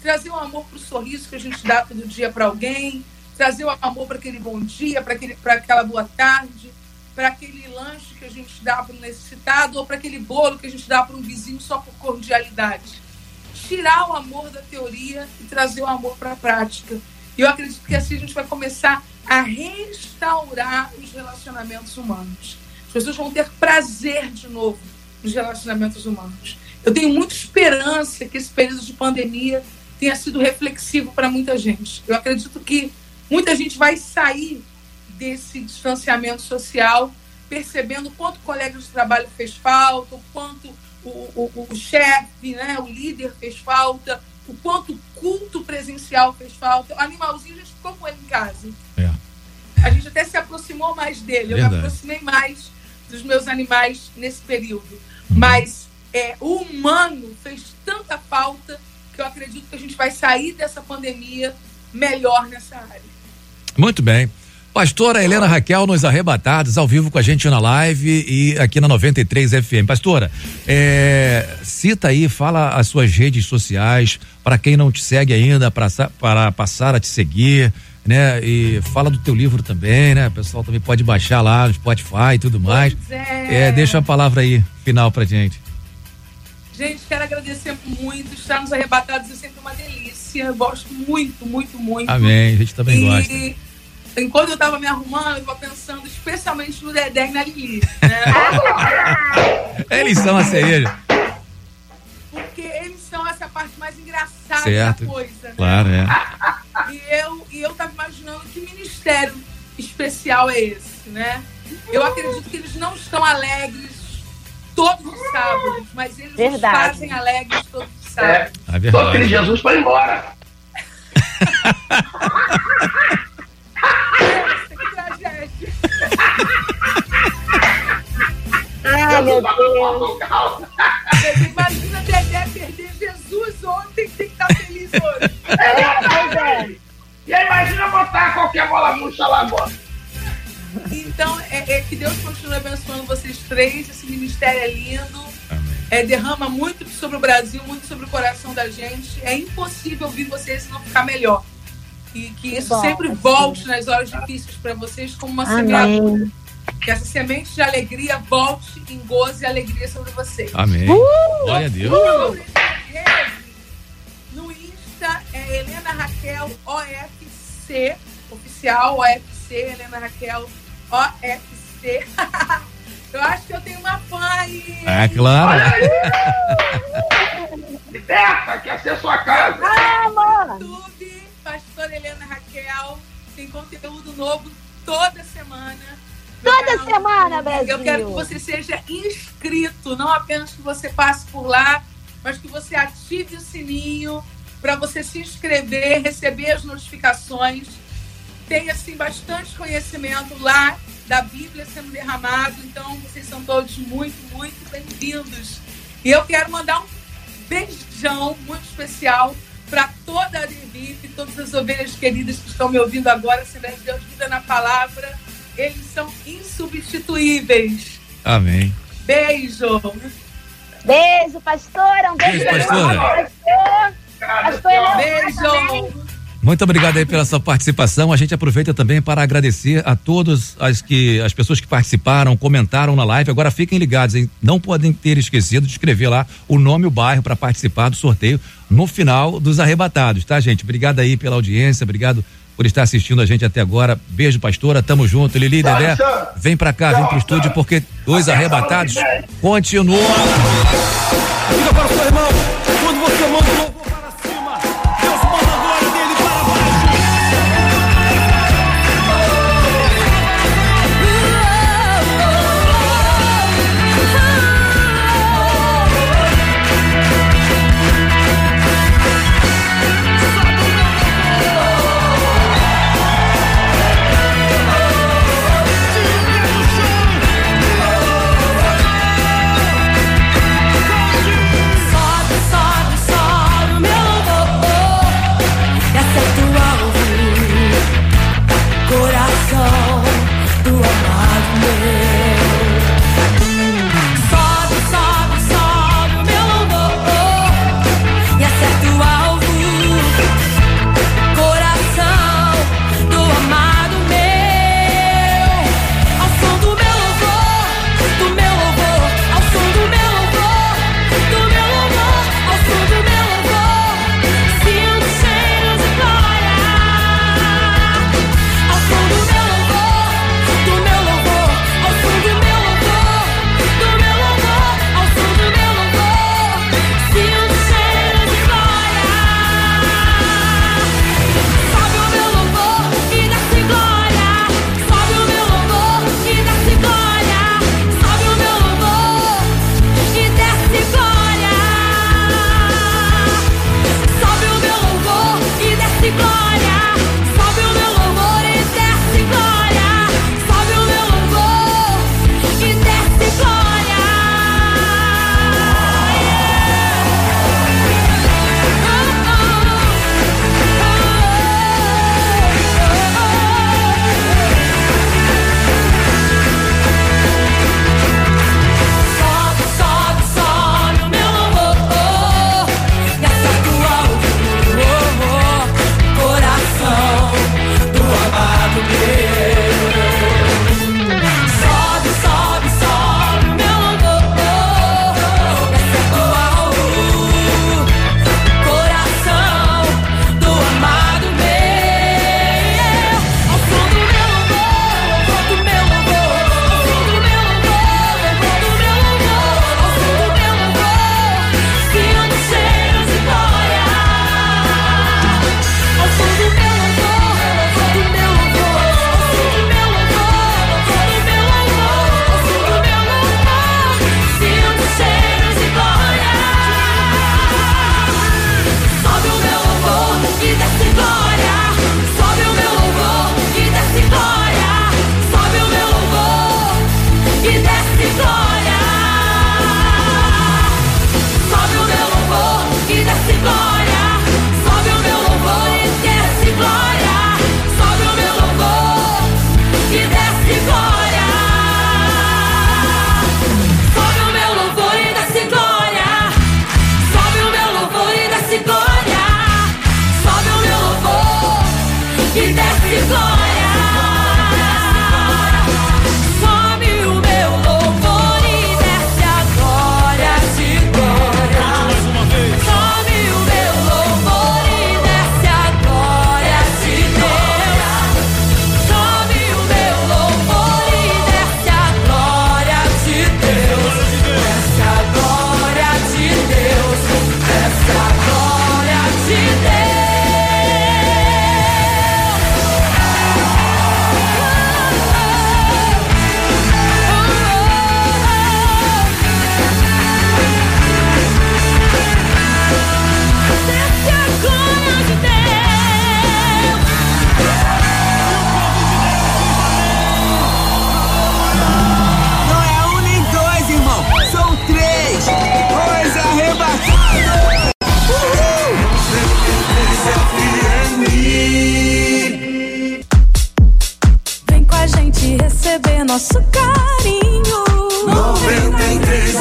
Trazer o amor para o sorriso que a gente dá todo dia para alguém. Trazer o amor para aquele bom dia, para aquela boa tarde. Para aquele lanche que a gente dá para um necessitado. Ou para aquele bolo que a gente dá para um vizinho só por cordialidade tirar o amor da teoria e trazer o amor para a prática. E eu acredito que assim a gente vai começar a restaurar os relacionamentos humanos. As pessoas vão ter prazer de novo nos relacionamentos humanos. Eu tenho muita esperança que esse período de pandemia tenha sido reflexivo para muita gente. Eu acredito que muita gente vai sair desse distanciamento social percebendo quanto o colega de trabalho fez falta, o quanto o, o, o chefe, né, o líder fez falta, o quanto o culto presencial fez falta. O animalzinho a gente ficou com ele em casa.
É.
A gente até se aproximou mais dele. Eu me
Verdade.
aproximei mais dos meus animais nesse período. Mas é, o humano fez tanta falta que eu acredito que a gente vai sair dessa pandemia melhor nessa área.
Muito bem. Pastora Helena Raquel nos arrebatados, ao vivo com a gente na live e aqui na 93 FM. Pastora, é, cita aí, fala as suas redes sociais, para quem não te segue ainda, para passar a te seguir, né? E fala do teu livro também, né? O pessoal também pode baixar lá no Spotify e tudo mais.
Pois é.
É, deixa a palavra aí, final pra gente.
Gente, quero agradecer muito. Estar nos arrebatados é sempre uma delícia. Eu gosto muito, muito, muito.
Amém, a gente também
e,
gosta.
Enquanto eu estava me arrumando, eu estava pensando especialmente no Dedé e na Lili. Né?
Eles são a cereja.
Porque eles são essa parte mais engraçada
Certo.
da coisa. né?
Claro, é.
E eu, e eu tava imaginando que ministério especial é esse, né? Eu acredito que eles não estão alegres todos os sábados, mas eles nos
Verdade.
fazem alegres todos os
É.
sábados.
É
Só que
verdade.
Jesus foi embora.
Que tragédia.
Ai, meu Deus.
Imagina Dedé perder Jesus ontem, tem que estar feliz hoje.
É.
Qualquer bola murcha lá agora.
Então, é, é que Deus continue abençoando vocês três. Esse ministério é lindo. É, derrama muito sobre o Brasil, muito sobre o coração da gente. É impossível ouvir vocês e não ficar melhor. E que isso
Bom,
sempre
assim.
volte nas horas difíceis para vocês como uma
Amém.
semeadura. Que essa semente de alegria volte em gozo e alegria sobre vocês.
Amém.
Uh!
Glória a Deus.
Uh! No Insta é Helena Raquel OFC, oficial OFC, Helena Raquel OFC. eu acho que eu tenho uma fã aí.
É claro.
Liberta, quer ser sua casa.
Ah, YouTube, Pastora Helena Raquel, tem conteúdo novo toda semana.
Toda
canal
semana. Brasil.
Eu quero que você seja inscrito, não apenas que você passe por lá, mas que você ative o sininho para você se inscrever, receber as notificações. Tem assim bastante conhecimento lá da Bíblia sendo derramado, então vocês são todos muito, muito bem-vindos. E eu quero mandar um beijão muito especial para toda a Devip, todas as ovelhas queridas que estão me ouvindo agora, se der Deus vida na palavra, eles são insubstituíveis.
Amém.
Beijo!
Beijo, pastora. Um beijo,
Beijo, pastora.
Pastor. Pastor Helena
Beijo.
Muito obrigado aí pela sua participação. A gente aproveita também para agradecer a todas as que as pessoas que participaram, comentaram na live. Agora fiquem ligados, hein? Não podem ter esquecido de escrever lá o nome e o bairro para participar do sorteio no final dos arrebatados, tá, gente? Obrigado aí pela audiência, obrigado por estar assistindo a gente até agora. Beijo, pastora. Tamo junto. Lili, Dedé, vem pra cá, vem pro estúdio porque os arrebatados continuam.
Diga para o seu irmão,
nosso carinho.
93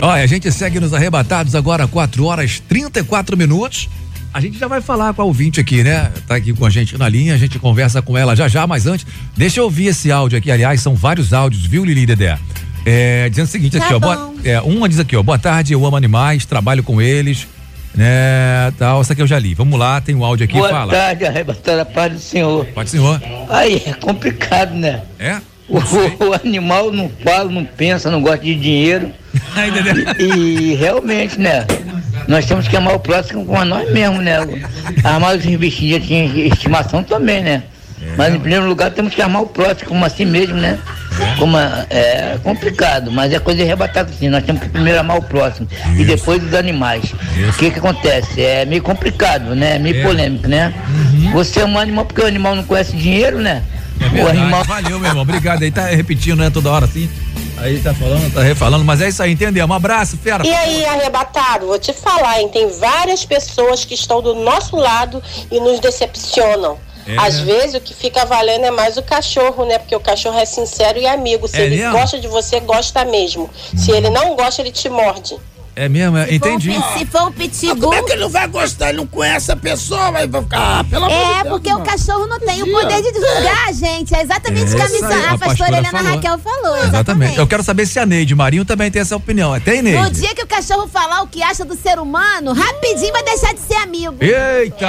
Olha, a gente segue nos arrebatados agora, 4 horas 34 minutos. A gente já vai falar com a ouvinte aqui, né? Tá aqui com a gente na linha, a gente conversa com ela já já, mas antes, deixa eu ouvir esse áudio aqui. Aliás, são vários áudios, viu, Lili Dedé? É, dizendo o seguinte aqui,
Tá
ó. boa- é, uma diz aqui, ó. Boa tarde, eu amo animais, trabalho com eles, né? Tal, essa aqui eu já li. Vamos lá, tem um áudio aqui,
Boa
fala.
tarde, arrebatada paz do Senhor.
Pode, senhor.
Aí é complicado, né?
É?
O, o animal não fala, não pensa, não gosta de dinheiro. e realmente, né? Nós temos que amar o próximo como a nós mesmos, né? Amar os investidos de estimação também, né? Mas em primeiro lugar temos que amar o próximo como assim mesmo, né? Como a- é complicado, mas é coisa arrebatada assim. Nós temos que primeiro amar o próximo e depois os animais. O que que acontece? É meio complicado, né? É meio
É.
polêmico, né? Você ama o animal porque o animal não conhece dinheiro, né?
É
o animal
Valeu, meu irmão. Obrigado aí. Tá repetindo, né? Toda hora assim. Aí tá falando, tá refalando, mas é isso aí, entendeu? Um abraço, fera.
E aí, arrebatado, vou te falar, hein? Tem várias pessoas que estão do nosso lado e nos decepcionam.
É.
Às vezes o que fica valendo é mais o cachorro, né? Porque o cachorro é sincero e amigo. Se
É
ele
mesmo?
gosta de você, gosta mesmo. Se ele não gosta, ele te morde.
É mesmo? É, entendi.
Se for um pitbull.
Como é que ele não vai gostar? Ele não conhece a pessoa, vai ficar. Ah, pelo amor de
É,
Deus,
porque o cachorro não tem o poder de julgar, gente. É exatamente o que a,
É
missa-
aí,
a
a
pastora Helena
falou.
Raquel falou.
Exatamente. Eu quero saber se a Neide Marinho também tem essa opinião. Tem,
No
Neide?
dia que o cachorro falar o que acha do ser humano, rapidinho vai deixar de ser amigo.
Eita!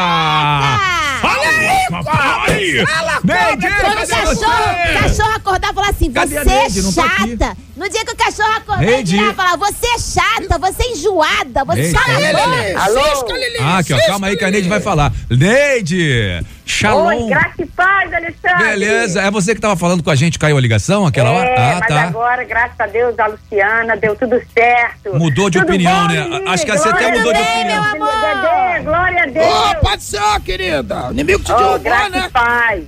Fala
aí, papai! Fala,
Neide,
Quando o cachorro, cachorro acordar e falar assim,
Cadê
você é
Não tá aqui.
chata. No dia que o cachorro acordar
Neide.
e virar e falar, você é chata, você é enjoada, você
Neide.
cala.
Alô?
Ah, aqui, ó. Calma aí que a Neide vai falar. Neide! Shalom!
Oi, graça e paz, Alexandre.
Beleza, é você que tava falando com a gente, caiu a ligação aquela hora?
É,
Ah,
mas
tá.
agora, graças a Deus, a Luciana, deu tudo certo.
Mudou de
Tudo
opinião,
bom,
né?
menino?
Acho que você até mudou de
a Deus,
opinião.
meu amor. Glória a Deus.
Ô, pode ser, querida. O inimigo te
Oh,
derrubou,
graça
né?
e paz.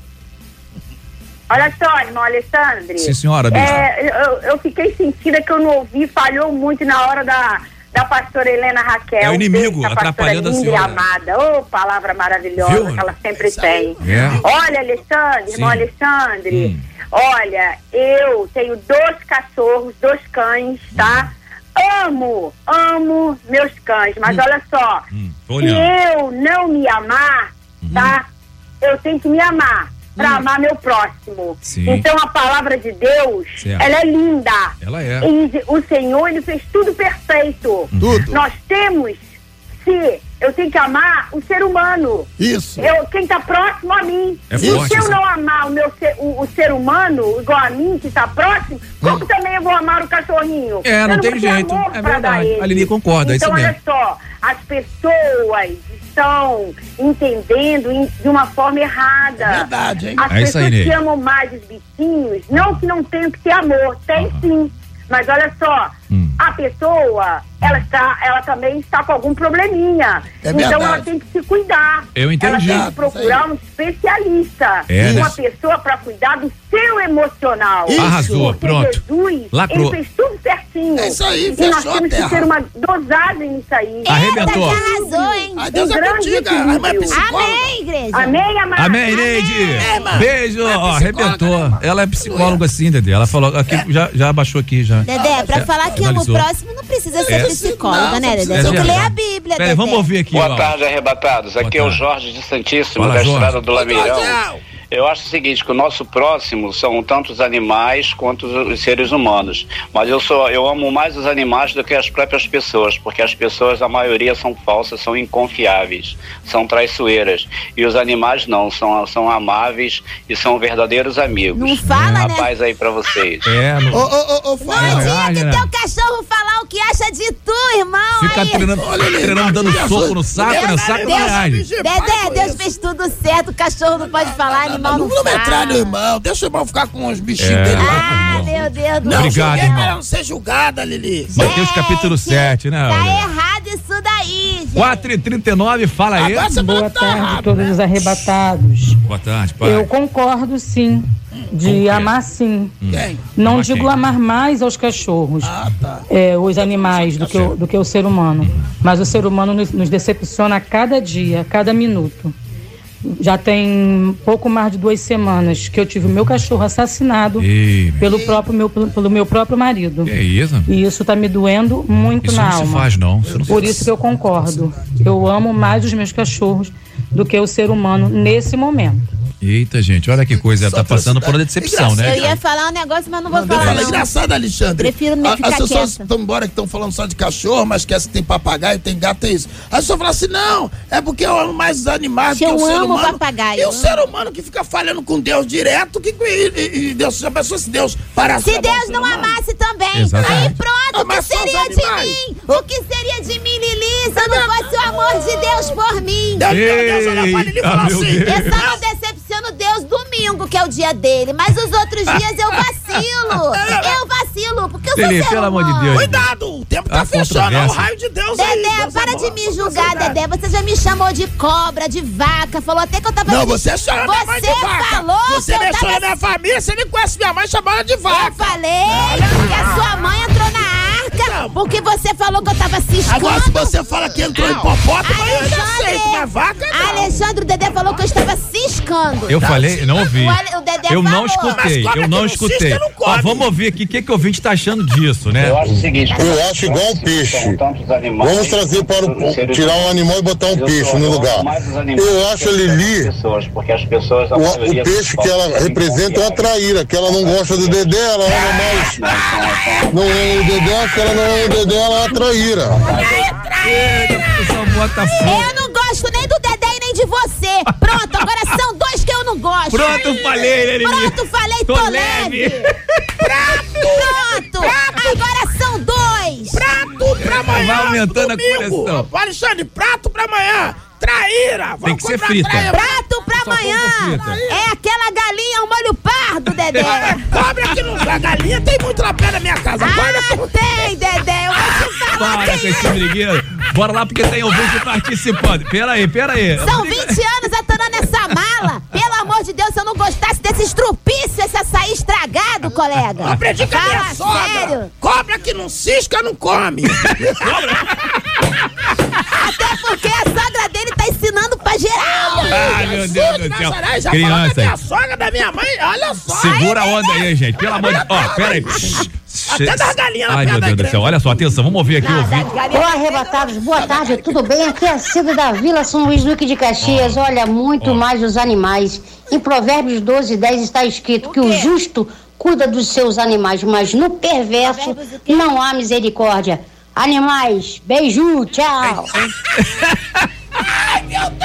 Olha só, irmão Alexandre.
Sim, senhora.
É, eu, eu fiquei sentida que eu não ouvi, falhou muito na hora da, da pastora Helena Raquel.
É o inimigo,
Beijo, a pastora
atrapalhando a senhora.
amada. Ô, palavra maravilhosa
Viu?
que ela sempre tem.
É.
Olha, Alexandre, irmão
Sim.
Alexandre, olha, eu tenho dois cachorros, dois cães, tá? Amo, amo meus cães, mas olha só,
tô
se eu não me amar, tá? Eu tenho que me amar pra amar meu próximo.
Sim.
Então a palavra de Deus,
Certo.
ela é linda.
Ela é.
E o Senhor, ele fez tudo perfeito.
Tudo.
Nós temos, se eu tenho que amar o ser humano.
Isso.
Eu, quem tá próximo a mim.
É
e
forte
se eu
isso.
não amar o, meu ser, o, o ser humano igual a mim, que tá próximo, como também eu vou amar o cachorrinho?
Hum. É,
Eu
não tem jeito. É verdade. A Lili concorda, é
então,
isso
olha
mesmo.
só, as pessoas estão entendendo em- de uma forma errada.
É verdade, hein?
As
É isso aí,
pessoas que amam mais os bichinhos, não que não tenham que ter amor, tem sim. Mas olha só,
Hum.
A pessoa, ela, está, ela também está com algum probleminha.
É
então
verdade.
ela tem que se cuidar.
Eu entendi.
Ela tem que procurar um especialista.
É,
uma
né?
pessoa para cuidar do seu emocional.
Isso. Arrasou,
Porque
pronto.
Jesus,
Lacrou.
ele fez tudo certinho.
É isso aí,
E nós temos que ter uma dosagem nisso aí.
Arrebentou.
Eita, arrasou, hein?
Ai, Deus
Um
é
grande
contigo.
Amém, igreja.
Amém, amado?
Amém, Neide!
irmã.
Beijo!
É
Ó, arrebentou.
né?
Ela é psicóloga sim, Dedê. Ela falou aqui, já, já baixou aqui já.
Dedé, pra
É,
falar que
dá
próximo não precisa ser
É.
psicóloga, né, Dedé?
É
Tem que ler a Bíblia,
Peraí,
Dedé.
vamos ouvir aqui,
Boa
ó.
tarde, arrebatados. Aqui é o Jorge de Santíssimo,
Fala,
da
Jorge.
Estrada do Lameirão. Eu acho o seguinte, que o nosso próximo são tanto os animais quanto os seres humanos. Mas eu sou, eu amo mais os animais do que as próprias pessoas, porque as pessoas, a maioria, são falsas, são inconfiáveis, são traiçoeiras. E os animais não, são, são amáveis e são verdadeiros amigos.
Não fala, né?
paz aí pra vocês.
É,
Ô, ô, ô, ô,
Não tinha que teu cachorro falar o que acha de tu, irmão.
Fica
aí.
treinando, treinando dando soco no saco, né? Saco
Deus. Dedé, Deus fez tudo certo. O cachorro não pode falar, animal não,
Não metralha o irmão, deixa o irmão ficar com os bichinhos
É.
dele lá.
Ah, meu Deus do
Não,
Obrigado, irmão.
ela não ser julgada, Lili.
Mateus capítulo 7, né?
Tá
olha?
errado isso daí, gente.
4 e 39 fala aí.
Boa tarde, todos os arrebatados.
Boa tarde, pai.
Eu concordo sim, de amar sim.
Quem?
Não
Amar
digo
quem?
amar mais aos cachorros,
tá.
é, os animais, do que, o, do que o ser humano. Mas o ser humano nos, nos decepciona a cada dia, a cada minuto. Já tem pouco mais de duas semanas que eu tive o meu cachorro assassinado
Ei,
pelo próprio meu, pelo, meu próprio marido.
Que isso?
E isso tá me doendo muito
Isso
na
não se
alma.
faz, não. Isso não se
Por
faz.
isso que eu concordo. Eu amo mais os meus cachorros do que o ser humano nesse momento.
Eita, gente, olha que coisa. Ela tá passando por uma decepção, né?
Eu ia falar um negócio, mas não vou
Não, eu
falar,
falar.
não.
Engraçado, Alexandre.
Prefiro me
A-
ficar
As pessoas estão embora que estão falando só de cachorro, mas esquece que tem papagaio, tem gato, é isso. Aí a pessoa fala assim: não, é porque eu amo mais os animais do
Eu
que o ser
amo
humano.
papagaio.
E o ser humano que fica falhando com Deus direto, que, e, e- Deus, já pensou se Deus parasse
Se Deus não
humano?
amasse também,
Exatamente.
aí pronto, o que
só
seria de mim? O que seria de mim, Lili, se não fosse o amor de Deus por mim?
Deus, Deus olha pra Lili e fala assim:
Deus.
Eu só não decepciono Deus domingo, que é o dia dele, mas os outros dias eu vacilo. Eu vacilo, porque eu sou
Lili,
ser
pelo amor de. Deus.
Cuidado, o tempo tá fechando, é o raio de Deus aí.
Dedé,
Deus
para
é
de me julgar. Dedé. Você já me chamou de cobra, de vaca, falou até que eu tava...
Não, você chama minha mãe de
Você
vaca.
falou
Você mexeu
tava...
na minha família, você nem conhece minha mãe, chamou ela de vaca.
Eu falei que a sua mãe entrou na arca porque você falou que eu tava ciscando.
Agora, se você fala que entrou em hipopótamo, aí eu já aceito, mas vaca não.
Alexandre, o Dedé falou que eu estava ciscando.
Eu falei, não ouvi.
O Dedé
Eu não escutei, eu não
não
escutei.
cisca, não.
Ó, vamos ouvir aqui o que, que o ouvinte tá achando disso, né?
Eu acho o seguinte.
Eu acho igual um peixe. Vamos trazer para o, tirar um animal e botar um peixe no lugar. Eu acho a Lili,
a
o,
é
o peixe que ela representa é uma traíra, que ela não gosta do Dedé, ela ama mais. Não o Dedé, que ela não o Dedé, ela é uma traíra.
Bota fogo.
Eu não gosto nem do Dedé e nem de você. Pronto, agora são dois que eu não gosto.
Pronto, falei, né?
Pronto, falei, tô,
Tô
leve.
leve.
Pronto, agora são dois.
Prato pra amanhã.
Vai aumentando a
domingo.
coleção.
Alexandre, prato pra amanhã. Traíra.
Tem
Vamos
que ser
comprar
frita.
traíra.
Prato pra amanhã.
frita.
É aquela galinha ao molho pardo, Dedé.
Cobra que não dá galinha, tem muito lá perto da minha casa.
Ah, tem, Dedé. Eu vou te falar.
Para com esse brigueiro. Bora lá porque tem ouvinte participando. Pera aí, pera aí.
São 20 de Deus, se eu não gostasse desse estrupício, esse açaí estragado, colega.
Aprendi com a minha sogra.
sério.
Cobra que não cisca, não come.
Até porque a sogra dele tá ensinando pra geral.
Ai, meu Deus do céu.
Já falou da minha sogra, da minha mãe, olha só.
segura a onda aí, gente. Pelo amor de Deus. Ó, pera aí.
Até das galinhas
Ai, meu Deus do céu. Olha só, atenção. Vamos ouvir aqui o.
Olá, arrebatados, boa tarde, tudo bem? Aqui é a Cida da Vila São Luís Duque de Caxias. Olha, muito mais os animais. Em Provérbios 12, 10 está escrito que o justo cuida dos seus animais, mas no perverso não há misericórdia. Animais, beijo, tchau.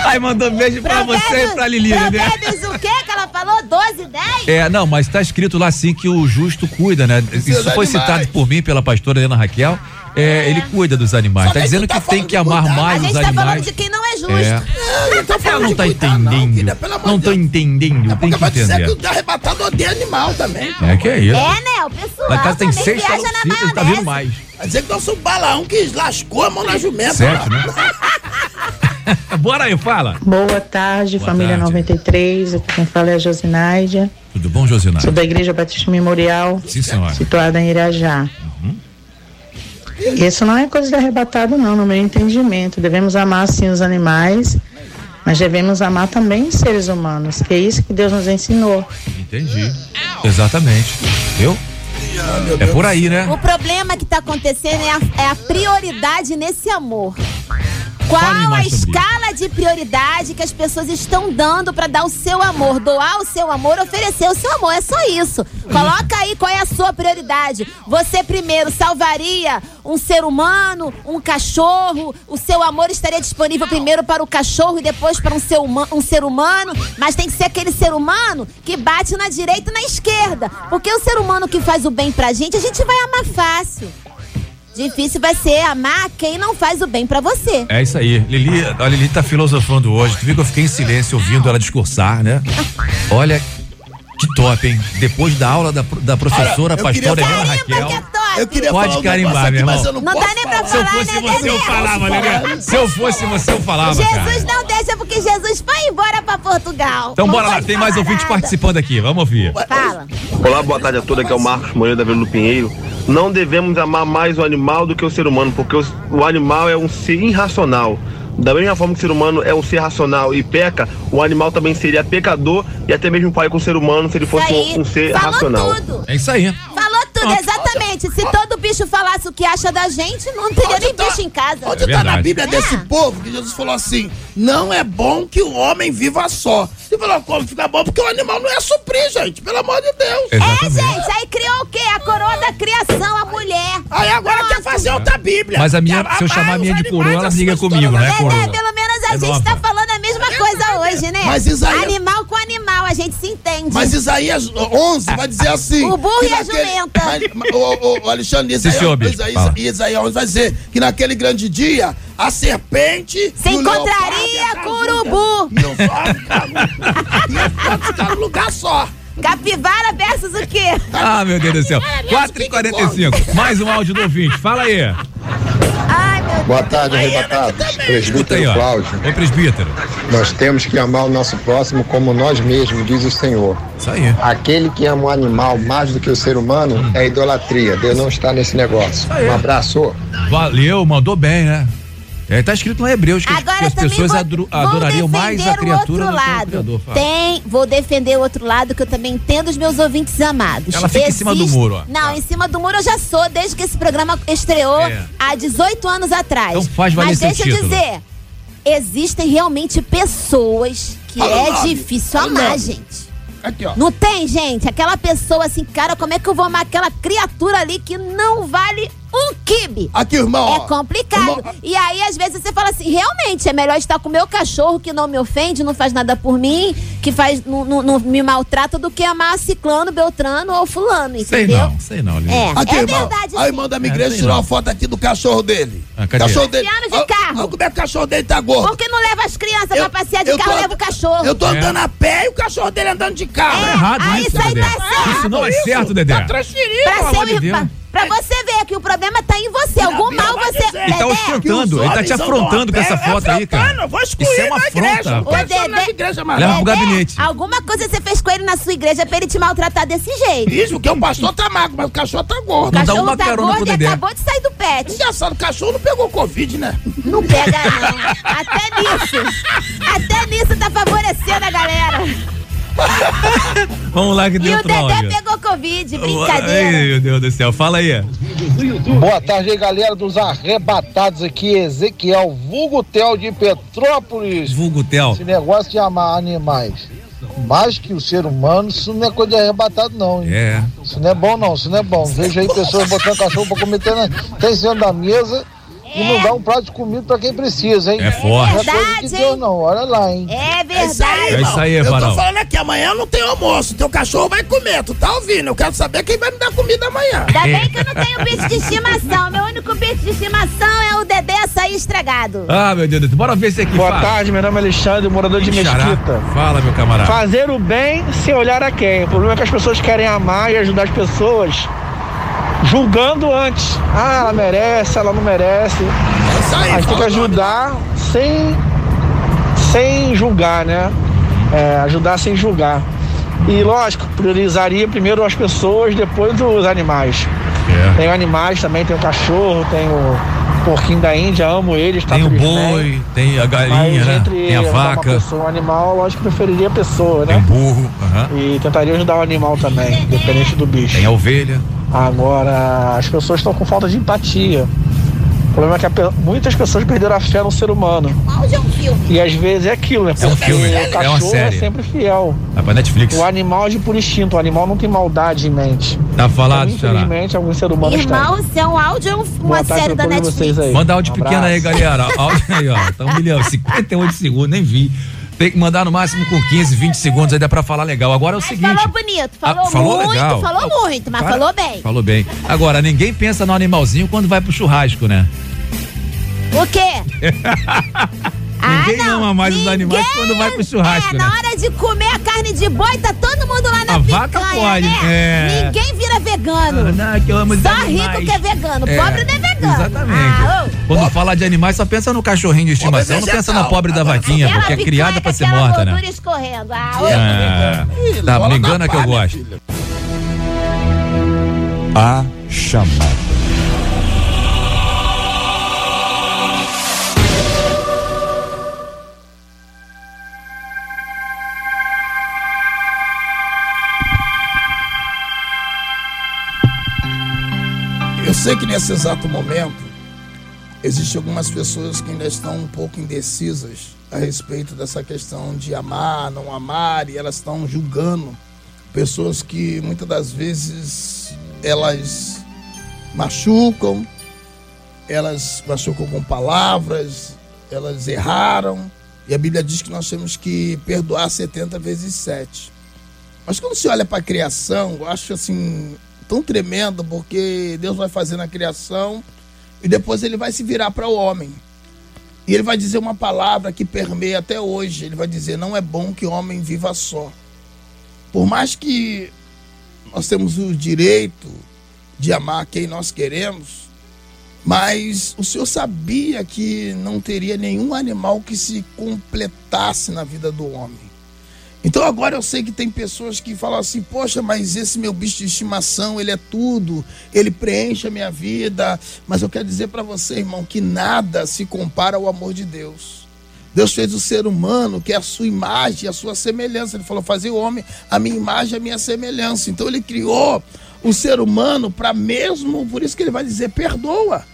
Ai, mandou beijo pra você e pra Lili, né?
O quê que ela falou? 12, 10?
É, não, mas tá escrito lá assim que o justo cuida, né? Isso foi
animais.
citado por mim, pela pastora Helena Raquel. É, ele cuida dos animais. Tá dizendo que tem que amar
A
mais
gente
os
tá falando
animais.
de quem não é justo.
É.
Eu não
Ela
falando
não
de
tá
cuidar, não,
entendendo.
filha, pelo amor
Não
de
tô
Deus.
entendendo. Tem
Porque
que
dizer que
entender.
o arrebatado odeia animal também.
É que é isso.
É, né? O pessoal
Lá casa tem seis
viaja na
calopsitas, tá vindo mais.
Vai dizer que nós somos balaão que lascou a mão na jumenta.
Sete, né? Bora aí, fala.
Boa tarde,
Boa
família
tarde.
93. Aqui quem fala é a Josinádia.
Tudo bom, Josinara?
Sou da Igreja Batista Memorial,
Sim, senhora.
situada em Irajá. Isso não é coisa de arrebatado, não, no meu entendimento. Devemos amar, sim, os animais, mas devemos amar também os seres humanos, que é isso que Deus nos ensinou.
Entendi. Exatamente. Viu? É por aí, né?
O problema que tá acontecendo é a, é a prioridade nesse amor. Qual a escala de prioridade que as pessoas estão dando pra dar o seu amor? Doar o seu amor, oferecer o seu amor. É só isso. Coloca aí qual é a sua prioridade. Você primeiro salvaria um ser humano, um cachorro? O seu amor estaria disponível primeiro para o cachorro e depois para um ser, huma- um ser humano? Mas tem que ser aquele ser humano que bate na direita e na esquerda. Porque o ser humano que faz o bem pra gente, a gente vai amar fácil. Difícil vai ser amar quem não faz o bem pra você.
É isso aí. Lili, a Lili tá filosofando hoje. Tu viu que eu fiquei em silêncio ouvindo ela discursar, né? Olha, que top, hein? Depois da aula da, da professora
Olha, eu queria
pastora Helena Raquel.
Eu queria
Pode
falar
carimbar, meu
mas
irmão.
eu não,
Não
posso
dá nem pra
falar.
Se eu fosse
né,
você, eu falava, Lelê. Se eu fosse você, eu falava,
Jesus
cara.
não deixa porque Jesus foi embora pra Portugal.
Então
Não
bora lá, tem mais ouvintes
nada.
participando aqui. Vamos ouvir.
Fala.
Olá, boa tarde a todos. Aqui é o Marcos Moreira da Vila do Pinheiro. Não devemos amar mais o animal do que o ser humano, porque o, o animal é um ser irracional. Da mesma forma que o ser humano é um ser racional e peca, o animal também seria pecador e até mesmo pai com o ser humano se ele fosse
aí.
um, um ser
Falou
racional.
tudo.
É isso aí.
Falou tudo, exatamente. Se todo bicho falasse o que acha da gente, não teria nem bicho em casa.
Onde tá na Bíblia desse povo que Jesus falou assim: não é bom que o homem viva só. Você falou, como fica bom? Porque o animal não é suprir, gente, pelo amor de Deus.
É, gente, aí criou o quê? A coroa da criação, a mulher.
Aí agora quer fazer outra Bíblia.
Mas a minha, se eu chamar a minha de coroa, ela briga comigo, não é
É, pelo menos a
É
gente
nova.
tá falando a mesma coisa hoje, né?
Mas Isaías-
animal, a gente se entende.
Mas Isaías 11 vai dizer assim.
O burro e a jumenta.
Mas, o, o, o Alexandre, Isaías, Isaías. Isaías 11 vai dizer que naquele grande dia a serpente.
Se
o
encontraria com o urubu.
Ia ficar no lugar só.
Capivara versus o quê?
Ah, meu Deus do céu. 4h45. Mais um áudio do ouvinte. Fala aí.
Boa tarde, arrebatados.
Aí,
Presbítero
ó.
Cláudio.
Ô, presbítero.
Nós temos que amar o nosso próximo como nós mesmos, diz o Senhor.
Isso aí.
Aquele que ama o animal mais do que o ser humano é idolatria. Deus não está nesse negócio.
aí.
Um abraço.
Valeu, mandou bem, né? É, tá escrito no Hebreus que, as-
Agora
que as
também
pessoas
vou-
adru- adorariam mais a
defender o
criatura
outro
do que o
lado.
Criador. Fala.
Tem, vou defender o outro lado que eu também entendo os meus ouvintes amados.
Ela fica em cima do muro, ó.
Não, em cima do muro eu já sou, desde que esse programa estreou
É.
há 18 anos atrás.
Então faz valer
Mas deixa eu
título.
dizer, existem realmente pessoas que é
nome,
difícil amar,
nome.
gente.
Aqui, ó.
Não tem, gente? Aquela pessoa assim, cara, como é que eu vou amar aquela criatura ali que não vale um quibe?
Aqui, irmão.
É complicado.
Irmão,
E aí, às vezes, você fala assim: realmente, é melhor estar com o meu cachorro que não me ofende, não faz nada por mim, que faz, não, não- não me maltrata, do que amar ciclano, beltrano ou fulano,
Sei
entendeu?
não, sei não, Lili.
É,
Aqui,
é
irmão.
verdade.
A irmã da minha
É,
igreja
sei
tirou uma foto aqui do cachorro dele.
Ah?
Cachorro dele.
Passeando de
Olha-
carro.
olha como é que o cachorro dele tá gordo.
Por que não leva as crianças pra passear de
eu
carro e leva o cachorro?
Eu tô
É.
andando a pé e o cachorro dele andando de carro.
Tá errado
Ah,
isso,
isso aí tá certo.
Isso não é certo, Dedé.
Tá transferido.
Pra,
Pelo amor de Deus.
Pra- pra você ver que o problema tá em você.
Não,
Algum mal você.
dizer.
Ele tá
Dedé,
ostentando, ele tá te afrontando com essa foto aí, cara.
Eu vou excluir
Isso é uma
na igreja.
afronta.
Ô, Dedé-.
Leva pro gabinete.
Alguma coisa você fez com ele na sua igreja pra ele te maltratar desse jeito.
Isso, porque o pastor tá magro, mas o cachorro tá gordo.
O
Não dá
cachorro
uma
tá
carona pro
gordo e
Dedé.
acabou de sair do pet.
Engraçado, o cachorro não pegou Covid, né?
Não pega, não. Até nisso. Até nisso tá favorecendo a galera.
Vamos lá que
E
tem
o Dedé
áudio.
pegou Covid,
Ai,
brincadeira.
meu Deus do céu. Fala aí.
Boa tarde aí, galera dos arrebatados aqui. Ezequiel Vulgutel de Petrópolis.
Vulgo Tel.
Esse negócio de amar animais mais que o ser humano, isso não é coisa de arrebatado, não. Hein?
É.
Isso não é bom, não. Isso não é bom. Vejo aí pessoas botando cachorro pra comer até na- até em cima da mesa e não dá um prato de comida pra quem precisa, hein?
É forte.
Não é
Verdade,
Deus,
hein?
não. Olha lá, hein?
É
É isso aí,
verdade.
É isso aí,
Eu tô falando aqui, amanhã não tem almoço. Teu cachorro vai comer, tu tá ouvindo? Eu quero saber quem vai me dar comida amanhã.
Ainda bem que eu não tenho bicho de estimação. Meu único bicho de estimação é o Dedé açaí estragado.
Ah, meu Deus do céu. Bora ver esse aqui.
Boa
fala.
tarde, meu nome é Alexandre, morador de
Xará.
Mesquita.
Fala, meu camarada.
Fazer o bem sem olhar a quem. O problema é que as pessoas querem amar e ajudar as pessoas julgando antes. Ah, ela merece, ela não merece.
É aí,
A gente tem que ajudar sem, sem julgar, né? É, ajudar sem julgar. E lógico, priorizaria primeiro as pessoas, depois os animais.
É.
Tem animais também, tem o cachorro, tem o porquinho da Índia, amo eles, tá
Tem o boi, tem a galinha,
Mas
né? Tem a
ajudar Uma
vaca,
pessoa, um animal, lógico que preferiria a pessoa,
tem
né?
burro, aham.
E tentaria ajudar o animal também, independente do bicho.
tem a ovelha.
Agora, as pessoas estão com falta de empatia. O problema é que a muitas pessoas perderam a fé no ser humano.
Áudio é um filme.
E às vezes é aquilo, né?
É um
Porque
filme,
o
é uma
cachorro
série.
é sempre fiel.
Vai pra Netflix.
O animal age por instinto, o animal não tem maldade em mente.
Tá falado,
então. Infelizmente, alguns seres humanos
Irmão, se é um áudio, é um- uma
tarde
série da Netflix.
Manda áudio
Um
pequeno aí, galera. Áudio aí, ó. Tá um milhão, 58 segundos, nem vi. Tem que mandar no máximo com 15, 20 segundos aí dá pra falar legal. Agora é o seguinte.
Falou bonito, falou,
Ah, falou
muito,
legal.
falou muito, mas
Cara,
falou bem.
Falou bem. Agora, ninguém pensa no animalzinho quando vai pro churrasco, né?
O quê?
ninguém ama mais os animais quando vai pro churrasco,
É,
né?
na hora de comer a carne de boi, tá todo mundo lá na
A
picanha,
vaca pode,
né?
é.
Ninguém vira vegano.
Ah, não, que eu amo
Só
animais.
rico que é vegano,
É,
pobre não é vegano.
Exatamente.
Ah.
Quando fala de animais, só pensa no cachorrinho de estimação, não pensa na pobre da vaquinha, porque é criada pra ser morta, né?
escorrendo. Ah.
É. Tá, me engana que eu gosto.
A chamada.
Sei que nesse exato momento existem algumas pessoas que ainda estão um pouco indecisas a respeito dessa questão de amar, não amar, e elas estão julgando pessoas que muitas das vezes elas machucam, elas machucam com palavras, elas erraram, e a Bíblia diz que nós temos que perdoar 70 vezes 7. Mas quando se olha para a criação, eu acho assim tão tremendo, porque Deus vai fazer na criação e depois ele vai se virar para o homem. E ele vai dizer uma palavra que permeia até hoje. Ele vai dizer: Não é bom que o homem viva só. Por mais que nós temos o direito de amar quem nós queremos, mas o Senhor sabia que não teria nenhum animal que se completasse na vida do homem. Então agora eu sei que tem pessoas que falam assim, poxa, mas esse meu bicho de estimação, ele é tudo, ele preenche a minha vida. Mas eu quero dizer para você, irmão, que nada se compara ao amor de Deus. Deus fez o ser humano, que é a sua imagem, a sua semelhança. Ele falou, fazer o homem a minha imagem, a minha semelhança. Então ele criou o ser humano para mesmo, por isso que ele vai dizer, perdoa.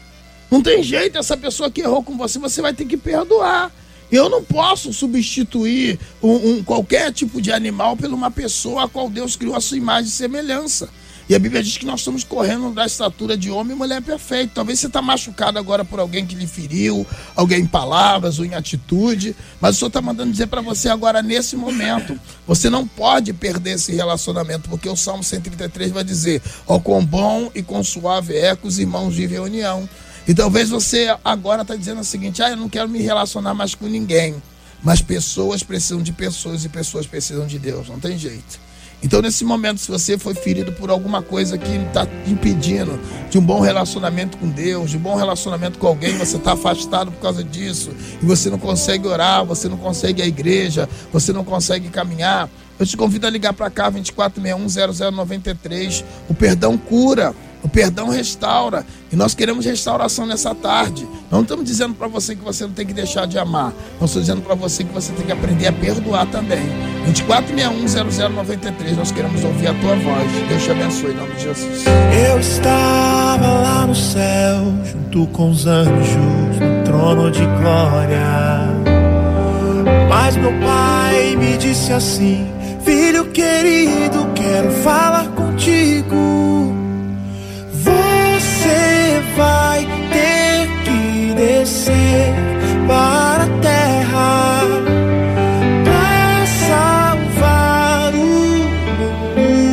Não tem jeito, essa pessoa que errou com você, você vai ter que perdoar. Eu não posso substituir um, um qualquer tipo de animal por uma pessoa a qual Deus criou a sua imagem e semelhança. E a Bíblia diz que nós estamos correndo da estatura de homem e mulher perfeita. Talvez você está machucado agora por alguém que lhe feriu, alguém em palavras ou em atitude, mas o Senhor está mandando dizer para você agora, nesse momento, você não pode perder esse relacionamento, porque o Salmo 133 vai dizer: Ó, quão bom e quão suave é que os irmãos vivem em união. E talvez você agora está dizendo o seguinte: ah, eu não quero me relacionar mais com ninguém. Mas pessoas precisam de pessoas e pessoas precisam de Deus, não tem jeito. Então, nesse momento, se você foi ferido por alguma coisa que está impedindo de um bom relacionamento com Deus, de um bom relacionamento com alguém, você está afastado por causa disso, e você não consegue orar, você não consegue ir à igreja, você não consegue caminhar, eu te convido a ligar para cá, 2461-0093. O perdão cura. O perdão restaura. E nós queremos restauração nessa tarde. Não estamos dizendo para você que você não tem que deixar de amar. Nós estamos dizendo para você que você tem que aprender a perdoar também. 2461-0093. Nós queremos ouvir a tua voz. Deus te abençoe em nome de Jesus.
Eu estava lá no céu, junto com os anjos, no trono de glória. Mas meu pai me disse assim: Filho querido, quero falar contigo. Vai ter que descer para a terra para salvar o mundo.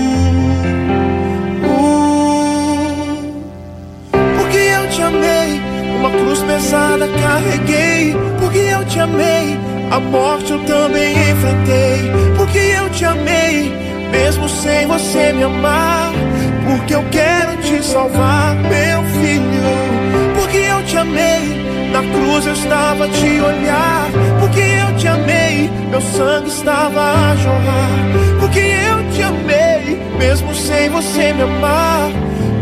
Porque eu te amei, uma cruz pesada carreguei. Porque eu te amei, a morte eu também enfrentei. Porque eu te amei, mesmo sem você me amar. Porque eu quero te salvar, meu filho. Amei, na cruz eu estava a te olhar. Porque eu te amei, meu sangue estava a jorrar. Porque eu te amei, mesmo sem você me amar.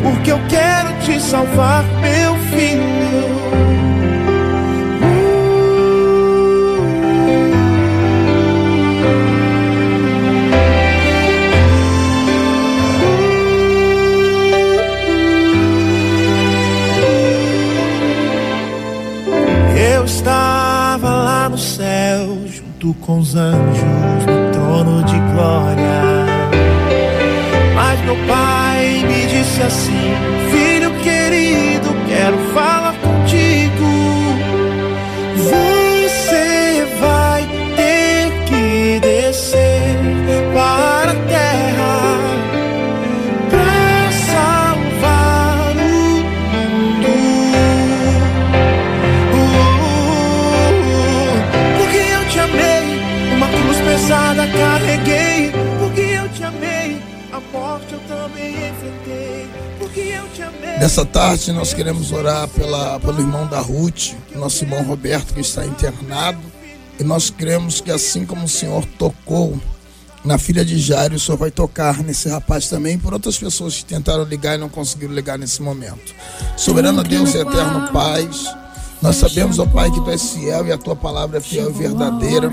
Porque eu quero te salvar, meu filho. no céu, junto com os anjos, no trono de glória. Mas meu pai me disse assim: Filho querido, quero falar
Nessa tarde nós queremos orar pela, pelo irmão da Ruth, nosso irmão Roberto que está internado. E nós cremos que assim como o Senhor tocou na filha de Jairo, o Senhor vai tocar nesse rapaz também por outras pessoas que tentaram ligar e não conseguiram ligar nesse momento. Soberano Deus e eterno Paz, nós sabemos, ó Pai, que Tu és fiel e a Tua palavra é fiel e verdadeira.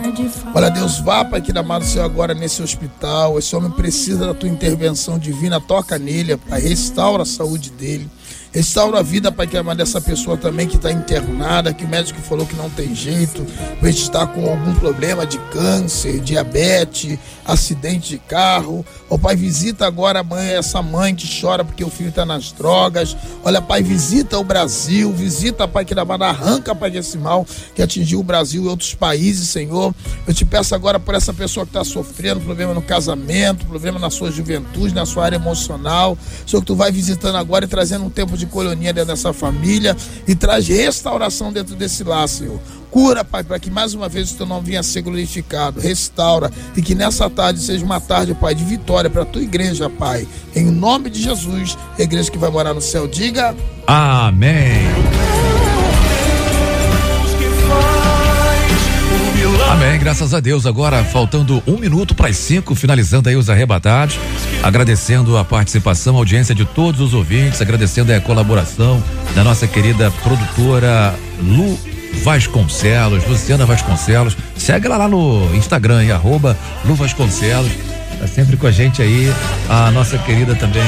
Olha, Deus, vá, Pai, que amado Senhor, agora nesse hospital. Esse homem precisa da Tua intervenção divina. Toca nele, Pai, restaura a saúde dele. Restaura a vida, Pai, que amado dessa pessoa também que está internada, que o médico falou que não tem jeito, vai estar com algum problema de câncer, diabetes, acidente de carro. Ó Pai, visita agora a mãe, essa mãe que chora porque o filho está nas drogas. Olha, Pai, visita o Brasil, visita, Pai, que amado, arranca, Pai, desse mal que atingiu o Brasil e outros países, Senhor. Eu te peço agora por essa pessoa que está sofrendo problema no casamento, problema na sua juventude, na sua área emocional. Senhor, que tu vai visitando agora e trazendo um tempo de colonia dentro dessa família e traz restauração dentro desse lar, Senhor. Cura, Pai, para que mais uma vez o teu nome venha ser glorificado. Restaura e que nessa tarde seja uma tarde, Pai, de vitória para a tua igreja, Pai. Em nome de Jesus, a igreja que vai morar no céu, diga.
Amém. Amém, graças a Deus. Agora, faltando um minuto para as cinco, finalizando aí os arrebatados. Agradecendo a participação, a audiência de todos os ouvintes, agradecendo a colaboração da nossa querida produtora Lu Vasconcelos, Luciana Vasconcelos. Segue ela lá no Instagram, arroba Lu Vasconcelos. Tá sempre com a gente aí. A nossa querida também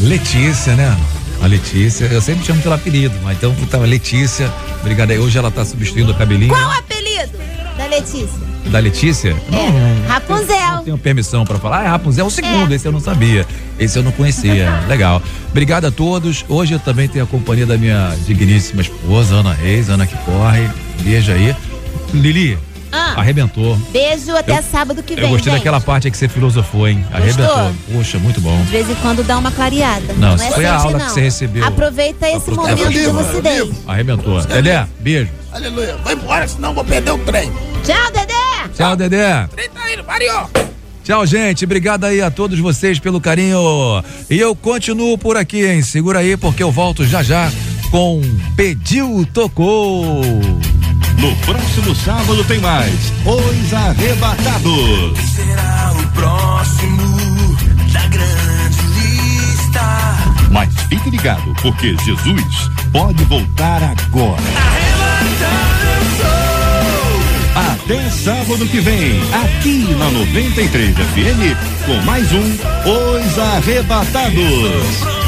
Letícia, né? A Letícia, eu sempre chamo pelo apelido, mas então tava Letícia. Obrigado aí. Hoje ela tá substituindo a cabelinho
Qual o apelido da Letícia?
da Letícia.
É, Rapunzel.
tenho permissão para falar. Ah, Rapunzel é o segundo, esse eu não sabia. Esse eu não conhecia. Legal. Obrigado a todos. Hoje eu também tenho a companhia da minha digníssima esposa, Ana Reis, Ana que corre. Beijo aí. Lili,
Ah.
arrebentou.
Beijo até
Eu-
sábado que vem.
Eu gostei
gente.
daquela parte aí que você filosofou, hein? Arrebentou. Poxa, muito bom.
De vez em quando dá uma clareada.
Não,
é
isso foi a aula
não.
que você recebeu.
Aproveita esse
É
momento de
vivo, é
lucidez.
Arrebentou. Dedé, beijo.
Aleluia. Vai embora, senão eu vou perder o trem.
Tchau, Dedé.
Tchau, Dedé.
Trem tá indo, variou.
Tchau, gente. Obrigado aí a todos vocês pelo carinho. E eu continuo por aqui, hein? Segura aí, porque eu volto já já com Pediu Tocou.
No próximo sábado tem mais Os Arrebatados.
Será o próximo da grande lista.
Mas fique ligado, porque Jesus pode voltar agora. Até sábado que vem, aqui na 93 FM, com mais um Os Arrebatados.